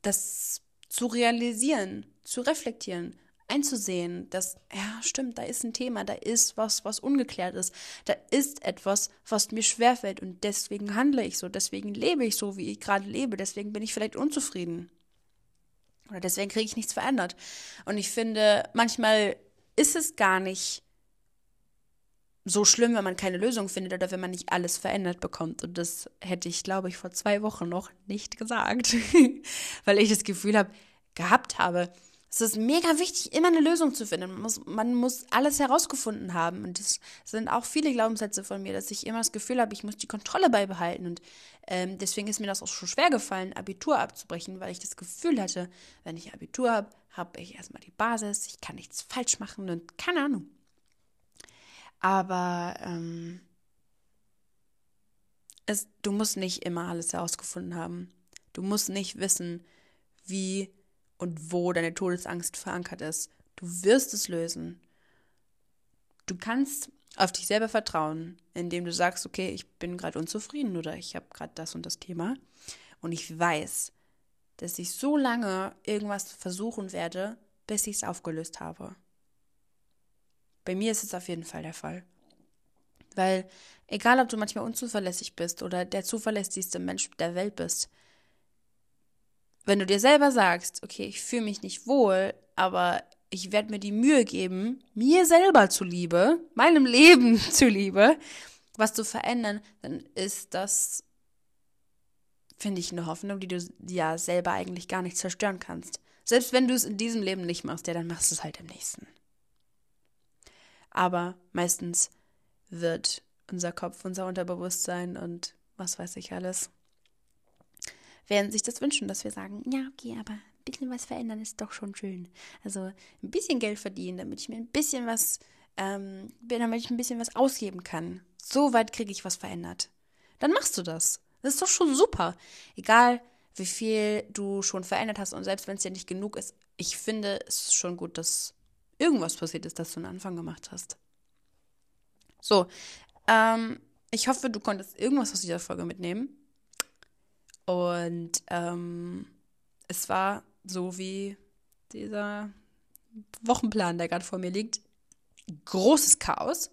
das zu realisieren, zu reflektieren, einzusehen, dass, ja, stimmt, da ist ein Thema, da ist was, was ungeklärt ist, da ist etwas, was mir schwerfällt und deswegen handle ich so, deswegen lebe ich so, wie ich gerade lebe, deswegen bin ich vielleicht unzufrieden. Oder deswegen kriege ich nichts verändert. Und ich finde, manchmal ist es gar nicht so schlimm, wenn man keine Lösung findet oder wenn man nicht alles verändert bekommt. Und das hätte ich, glaube ich, vor zwei Wochen noch nicht gesagt, weil ich das Gefühl habe, gehabt habe, es ist mega wichtig, immer eine Lösung zu finden. Man muss, man muss alles herausgefunden haben. Und das sind auch viele Glaubenssätze von mir, dass ich immer das Gefühl habe, ich muss die Kontrolle beibehalten. Und ähm, deswegen ist mir das auch schon schwer gefallen, Abitur abzubrechen, weil ich das Gefühl hatte, wenn ich Abitur habe, habe ich erstmal die Basis, ich kann nichts falsch machen und keine Ahnung. Aber ähm, es, du musst nicht immer alles herausgefunden haben. Du musst nicht wissen, wie und wo deine Todesangst verankert ist. Du wirst es lösen. Du kannst auf dich selber vertrauen, indem du sagst, okay, ich bin gerade unzufrieden oder ich habe gerade das und das Thema und ich weiß, dass ich so lange irgendwas versuchen werde, bis ich es aufgelöst habe. Bei mir ist es auf jeden Fall der Fall. Weil egal, ob du manchmal unzuverlässig bist oder der zuverlässigste Mensch der Welt bist, wenn du dir selber sagst, okay, ich fühle mich nicht wohl, aber ich werde mir die Mühe geben, mir selber zuliebe, meinem Leben zuliebe, was zu verändern, dann ist das, finde ich, eine Hoffnung, die du ja selber eigentlich gar nicht zerstören kannst. Selbst wenn du es in diesem Leben nicht machst, ja, dann machst du es halt im nächsten. Aber meistens wird unser Kopf, unser Unterbewusstsein und was weiß ich alles werden sich das wünschen, dass wir sagen, ja, okay, aber ein bisschen was verändern ist doch schon schön. Also ein bisschen Geld verdienen, damit ich mir ein bisschen was, ähm, damit ich ein bisschen was ausgeben kann. So weit kriege ich was verändert. Dann machst du das. Das ist doch schon super. Egal, wie viel du schon verändert hast und selbst wenn es dir nicht genug ist, ich finde es ist schon gut, dass irgendwas passiert ist, dass du einen Anfang gemacht hast. So, ähm, ich hoffe, du konntest irgendwas aus dieser Folge mitnehmen. Und ähm, es war so wie dieser Wochenplan, der gerade vor mir liegt. Großes Chaos.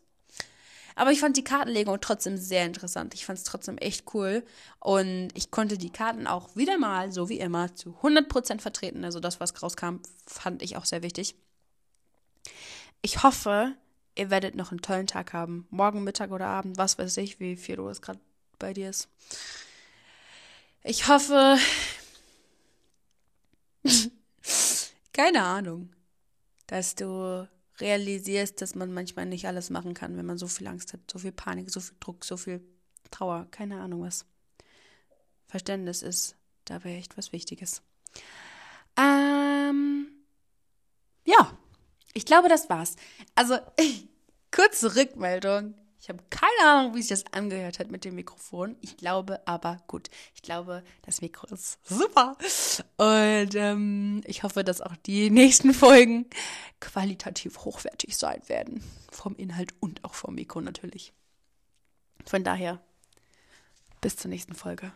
Aber ich fand die Kartenlegung trotzdem sehr interessant. Ich fand es trotzdem echt cool. Und ich konnte die Karten auch wieder mal, so wie immer, zu 100% vertreten. Also das, was rauskam, fand ich auch sehr wichtig. Ich hoffe, ihr werdet noch einen tollen Tag haben. Morgen, Mittag oder Abend, was weiß ich, wie viel Uhr es gerade bei dir ist. Ich hoffe. keine Ahnung. Dass du realisierst, dass man manchmal nicht alles machen kann, wenn man so viel Angst hat, so viel Panik, so viel Druck, so viel Trauer, keine Ahnung was. Verständnis ist dabei echt was Wichtiges. Ähm, ja, ich glaube, das war's. Also, kurze Rückmeldung. Ich habe keine Ahnung, wie sich das angehört hat mit dem Mikrofon. Ich glaube aber gut. Ich glaube, das Mikro ist super. Und ähm, ich hoffe, dass auch die nächsten Folgen qualitativ hochwertig sein werden. Vom Inhalt und auch vom Mikro natürlich. Von daher, bis zur nächsten Folge.